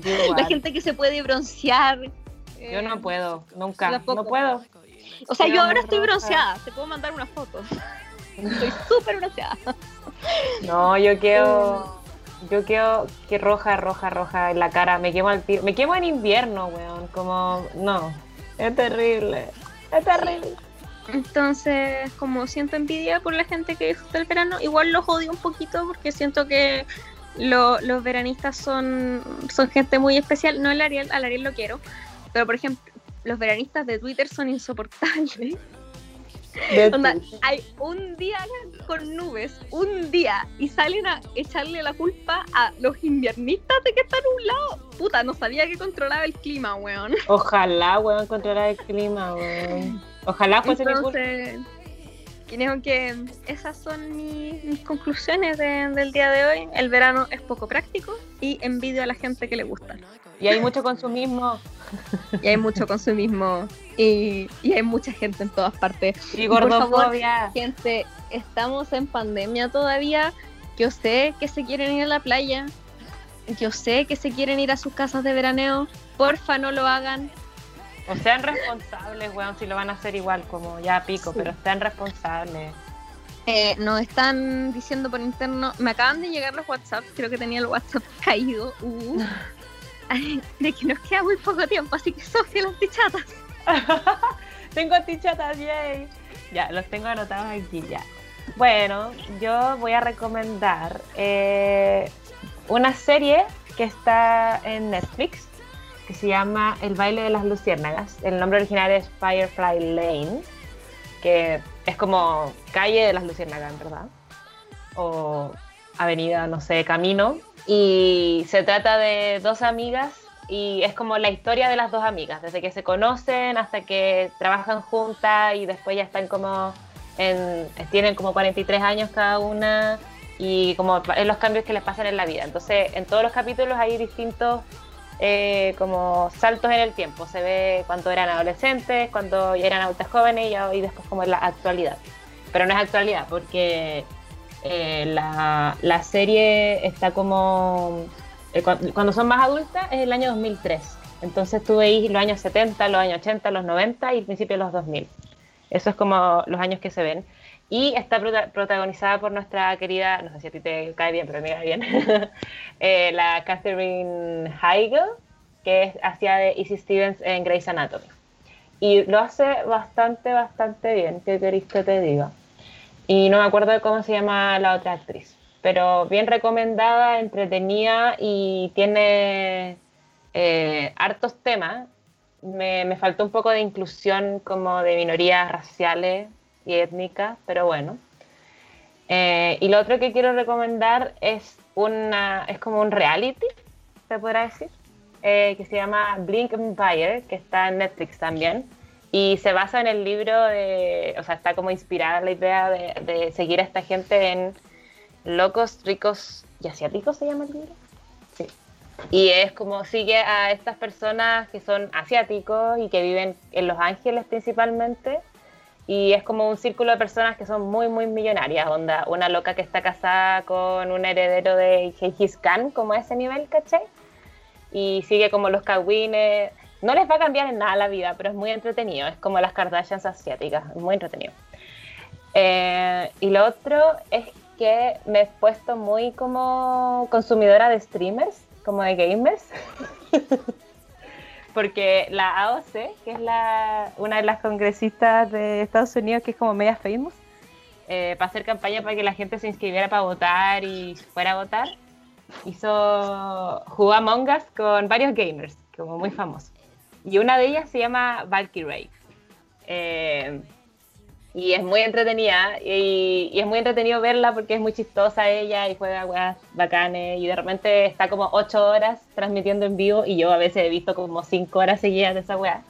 La gente que se puede broncear. Yo no eh, puedo, nunca. tampoco. No puedo. O sea, Yo yo ahora estoy bronceada, te puedo mandar una foto. Estoy súper bronceada. No, yo quiero. Yo quiero que roja, roja, roja en la cara. Me quemo al tiro. Me quemo en invierno, weón. Como. No. Es terrible. Es terrible. Entonces, como siento envidia por la gente que disfruta el verano, igual los odio un poquito porque siento que lo- los veranistas son, son gente muy especial. No el Ariel, al Ariel lo quiero, pero por ejemplo, los veranistas de Twitter son insoportables. Onda, hay un día con nubes, un día, y salen a echarle la culpa a los inviernistas de que están a un lado. Puta, no sabía que controlaba el clima, weón. Ojalá, weón, controlar el clima, weón. Ojalá fuese. Entonces, creo que esas son mi- mis conclusiones de- del día de hoy. El verano es poco práctico y envidio a la gente que le gusta. Y hay mucho consumismo. Y hay mucho consumismo y, y hay mucha gente en todas partes. Y por favor, gordofobia. Gente, estamos en pandemia todavía. Yo sé que se quieren ir a la playa, yo sé que se quieren ir a sus casas de veraneo, porfa no lo hagan. O sean responsables, weón, si lo van a hacer igual, como ya pico, pero sean responsables. Eh, nos están diciendo por interno, me acaban de llegar los WhatsApp, creo que tenía el WhatsApp caído, uh, de que nos queda muy poco tiempo, así que Sofía las tichatas. tengo tichatas, yay. Ya, los tengo anotados aquí ya. Bueno, yo voy a recomendar eh, una serie que está en Netflix que se llama El baile de las luciérnagas. El nombre original es Firefly Lane, que es como calle de las luciérnagas, ¿verdad? O avenida, no sé, camino. Y se trata de dos amigas y es como la historia de las dos amigas, desde que se conocen hasta que trabajan juntas y después ya están como en, tienen como 43 años cada una y como los cambios que les pasan en la vida. Entonces, en todos los capítulos hay distintos eh, como saltos en el tiempo. Se ve cuando eran adolescentes, cuando ya eran adultas jóvenes y, después como en la actualidad. Pero no es actualidad porque eh, la, la, serie está como... Eh, cuando, son más adultas es el año 2003. Entonces tú veis los años 70, los años 80, los 90 y el principio de los 2000. Eso es como los años que se ven. Y está protagonizada por nuestra querida, no sé si a ti te cae bien, pero a mí me cae bien, eh, la Catherine Heigl, que es hacia de Izzy Stevens en Grey's Anatomy. Y lo hace bastante, bastante bien, ¿qué queréis que te diga? Y no me acuerdo de cómo se llama la otra actriz, pero bien recomendada, entretenida y tiene eh, hartos temas. Me, me faltó un poco de inclusión como de minorías raciales y étnica, pero bueno. Eh, y lo otro que quiero recomendar es una es como un reality, se podrá decir, eh, que se llama Blink Empire, que está en Netflix también. Y se basa en el libro de, o sea, está como inspirada la idea de, de seguir a esta gente en Locos, Ricos y Asiáticos, se llama el libro. Sí. Y es como sigue a estas personas que son asiáticos y que viven en Los Ángeles principalmente y es como un círculo de personas que son muy, muy millonarias, onda, una loca que está casada con un heredero de Gengis Khan, como a ese nivel, ¿cachai? Y sigue como los kawines, no les va a cambiar en nada la vida, pero es muy entretenido, es como las Kardashians asiáticas, es muy entretenido. Eh, y lo otro es que me he puesto muy como consumidora de streamers, como de gamers. porque la AOC, que es la, una de las congresistas de Estados Unidos, que es como media famous, eh, para hacer campaña para que la gente se inscribiera para votar y fuera a votar, hizo, jugó Among Us con varios gamers, como muy famosos. Y una de ellas se llama Valkyrie. Eh, y es muy entretenida y, es muy entretenido verla porque es muy chistosa ella y juega weas bacanes y de repente está como ocho horas transmitiendo en vivo y yo a veces he visto como cinco horas seguidas de esa wea.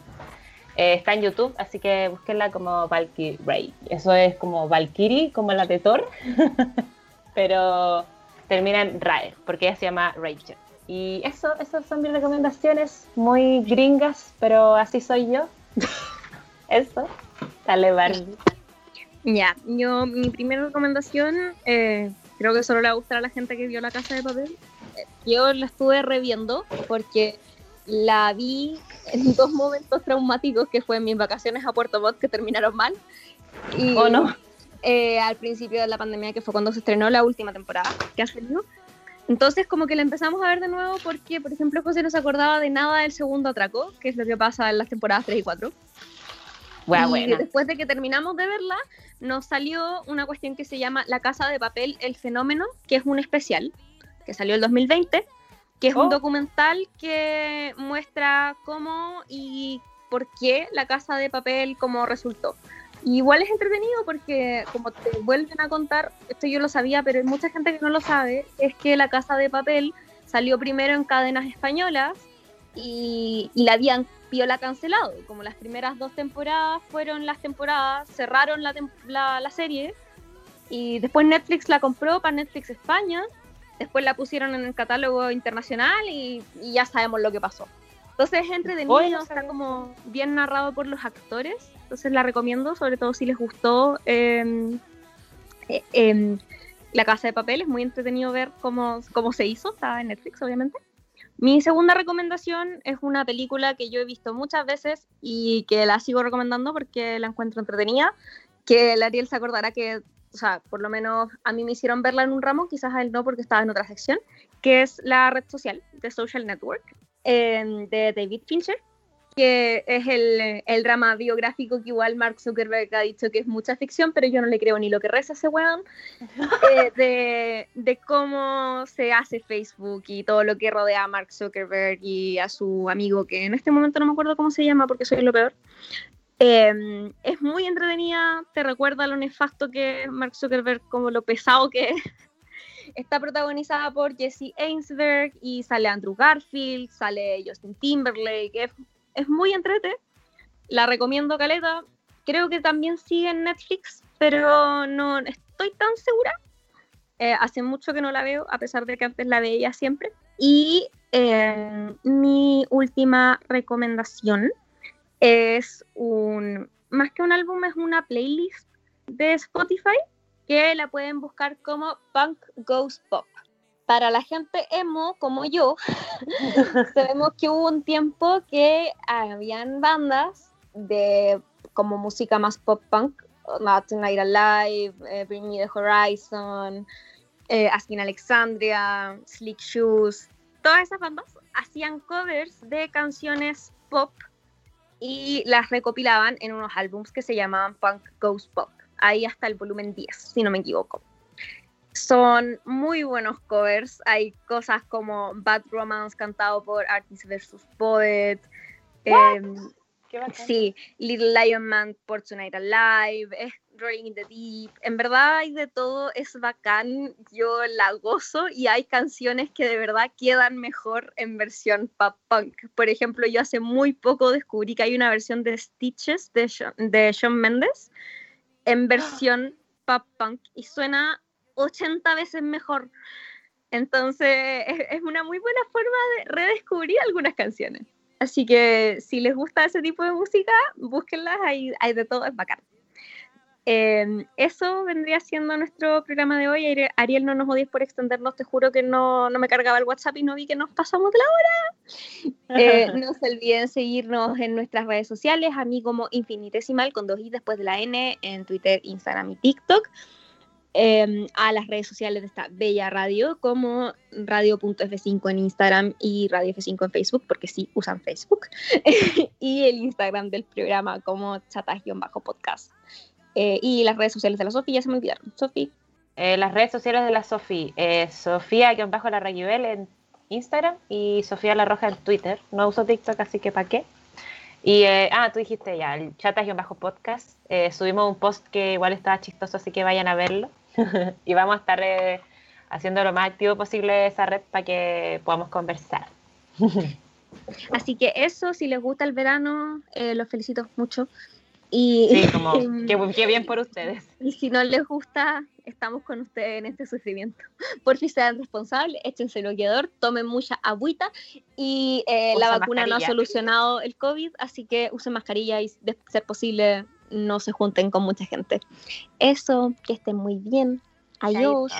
Eh, está en YouTube, así que búsquenla como Valkyrie. Eso es como Valkyrie, como la de Thor, pero termina en Rae, porque ella se llama Rachel. Y eso, esas son mis recomendaciones, muy gringas, pero así soy yo. eso. Dale, Barbie. Ya, yo, mi primera recomendación, eh, creo que solo le va a gustar a la gente que vio La Casa de Papel. Eh, yo la estuve reviendo porque la vi en dos momentos traumáticos, que fue en mis vacaciones a Puerto Montt, que terminaron mal. Y, ¿O no? Eh, al principio de la pandemia, que fue cuando se estrenó la última temporada que ha salido. Entonces, como que la empezamos a ver de nuevo porque, por ejemplo, José no se acordaba de nada del segundo atraco, que es lo que pasa en las temporadas 3 y 4 y después de que terminamos de verla, nos salió una cuestión que se llama La Casa de Papel, el fenómeno, que es un especial, que salió el 2020, que es un oh. documental que muestra cómo y por qué la Casa de Papel como resultó. igual es entretenido porque como te vuelven a contar, esto yo lo sabía, pero hay mucha gente que no lo sabe, es que la Casa de Papel salió primero en cadenas españolas y, y la habían la cancelado. Y como las primeras dos temporadas fueron las temporadas, cerraron la, la, serie y después Netflix la compró para Netflix España, después la pusieron en el catálogo internacional y, ya sabemos lo que pasó. Entonces es entretenido, está como bien narrado por los actores, entonces la recomiendo, sobre todo si les gustó em, eh, em, La Casa de Papel, es muy entretenido ver cómo, cómo se hizo, está en Netflix obviamente. Mi segunda recomendación es una película que yo he visto muchas veces y que la sigo recomendando porque la encuentro entretenida, que el Ariel se acordará que, o sea, por lo menos a mí me hicieron verla en un ramo, quizás a él no porque estaba en otra sección, que es la red social, The Social Network, eh, de David Fincher que es el, el, drama biográfico que igual Mark Zuckerberg ha dicho que es mucha ficción, pero yo no le creo ni lo que reza ese weón, eh, de, de, cómo se hace Facebook y todo lo que rodea a Mark Zuckerberg y a su amigo, que en este momento no me acuerdo cómo se llama porque soy lo peor. Eh, es muy entretenida, te recuerda lo nefasto que es Mark Zuckerberg, como lo pesado que es. Está protagonizada por Jesse Ainsberg y sale Andrew Garfield, sale Justin Timberlake, es es muy entrete. La recomiendo, Caleta. Creo que también sigue en Netflix, pero no estoy tan segura. Eh, hace mucho que no la veo, a pesar de que antes la veía siempre. Y eh, mi última recomendación es un, más que un álbum, es una playlist de Spotify que la pueden buscar como Punk Goes Pop para la gente emo como yo, sabemos que hubo un tiempo que habían bandas de como música más pop punk, Not Tonight Alive, eh, Bring Me the Horizon, eh, Asking Alexandria, Slick Shoes, todas esas bandas hacían covers de canciones pop y las recopilaban en unos álbums que se llamaban Punk Goes Pop, ahí hasta el volumen 10, si no me equivoco. Son muy buenos covers. Hay cosas como Bad Romance cantado por Artist vs. Poet. Em, sí, Little Lion Man por Tonight Alive. Es Rolling in the Deep. En verdad hay de todo, es bacán. Yo la gozo y hay canciones que de verdad quedan mejor en versión pop punk. Por ejemplo, yo hace muy poco descubrí que hay una versión de Stitches de Shawn, de Mendes en versión pop punk y suena 80 veces mejor. Entonces es, una muy buena forma de redescubrir algunas canciones. Así que si les gusta ese tipo de música, búsquenlas, hay, hay de todo, es bacán. Em, eso vendría siendo nuestro programa de hoy. Ariel, no nos odies por extendernos, te juro que no, no me cargaba el WhatsApp y no vi que nos pasamos de la hora. Eh, no se olviden seguirnos en nuestras redes sociales, a mí como infinitesimal con dos i después de la n en Twitter, Instagram y TikTok. Em, a las redes sociales de esta bella radio como radio.f5 en Instagram y Radio F5 en Facebook, porque sí usan Facebook, y el Instagram del programa como chatas-podcast. Eh, y las redes sociales de la Sofía, ya se me olvidaron. Sofía. Eh, las redes sociales de la Sofía, eh, Sofía-la en Instagram y Sofía la Roja en Twitter. No uso TikTok, así que ¿para qué? Y, ah, tú dijiste ya, el chatas-podcast. subimos un post que igual estaba chistoso, así que vayan a verlo. y vamos a estar eh, haciendo lo más activo posible esa red para que podamos conversar. Así que eso, si les gusta el verano, eh, los felicito mucho. Y, sí, como que, bien por ustedes. Y si no les gusta, estamos con ustedes en este sufrimiento. Por si sean responsables, échense el bloqueador, tomen mucha agüita y eh, la vacuna no ha solucionado el COVID, así que usen mascarilla y de ser posible no se junten con mucha gente. Eso, que estén muy bien. Adiós.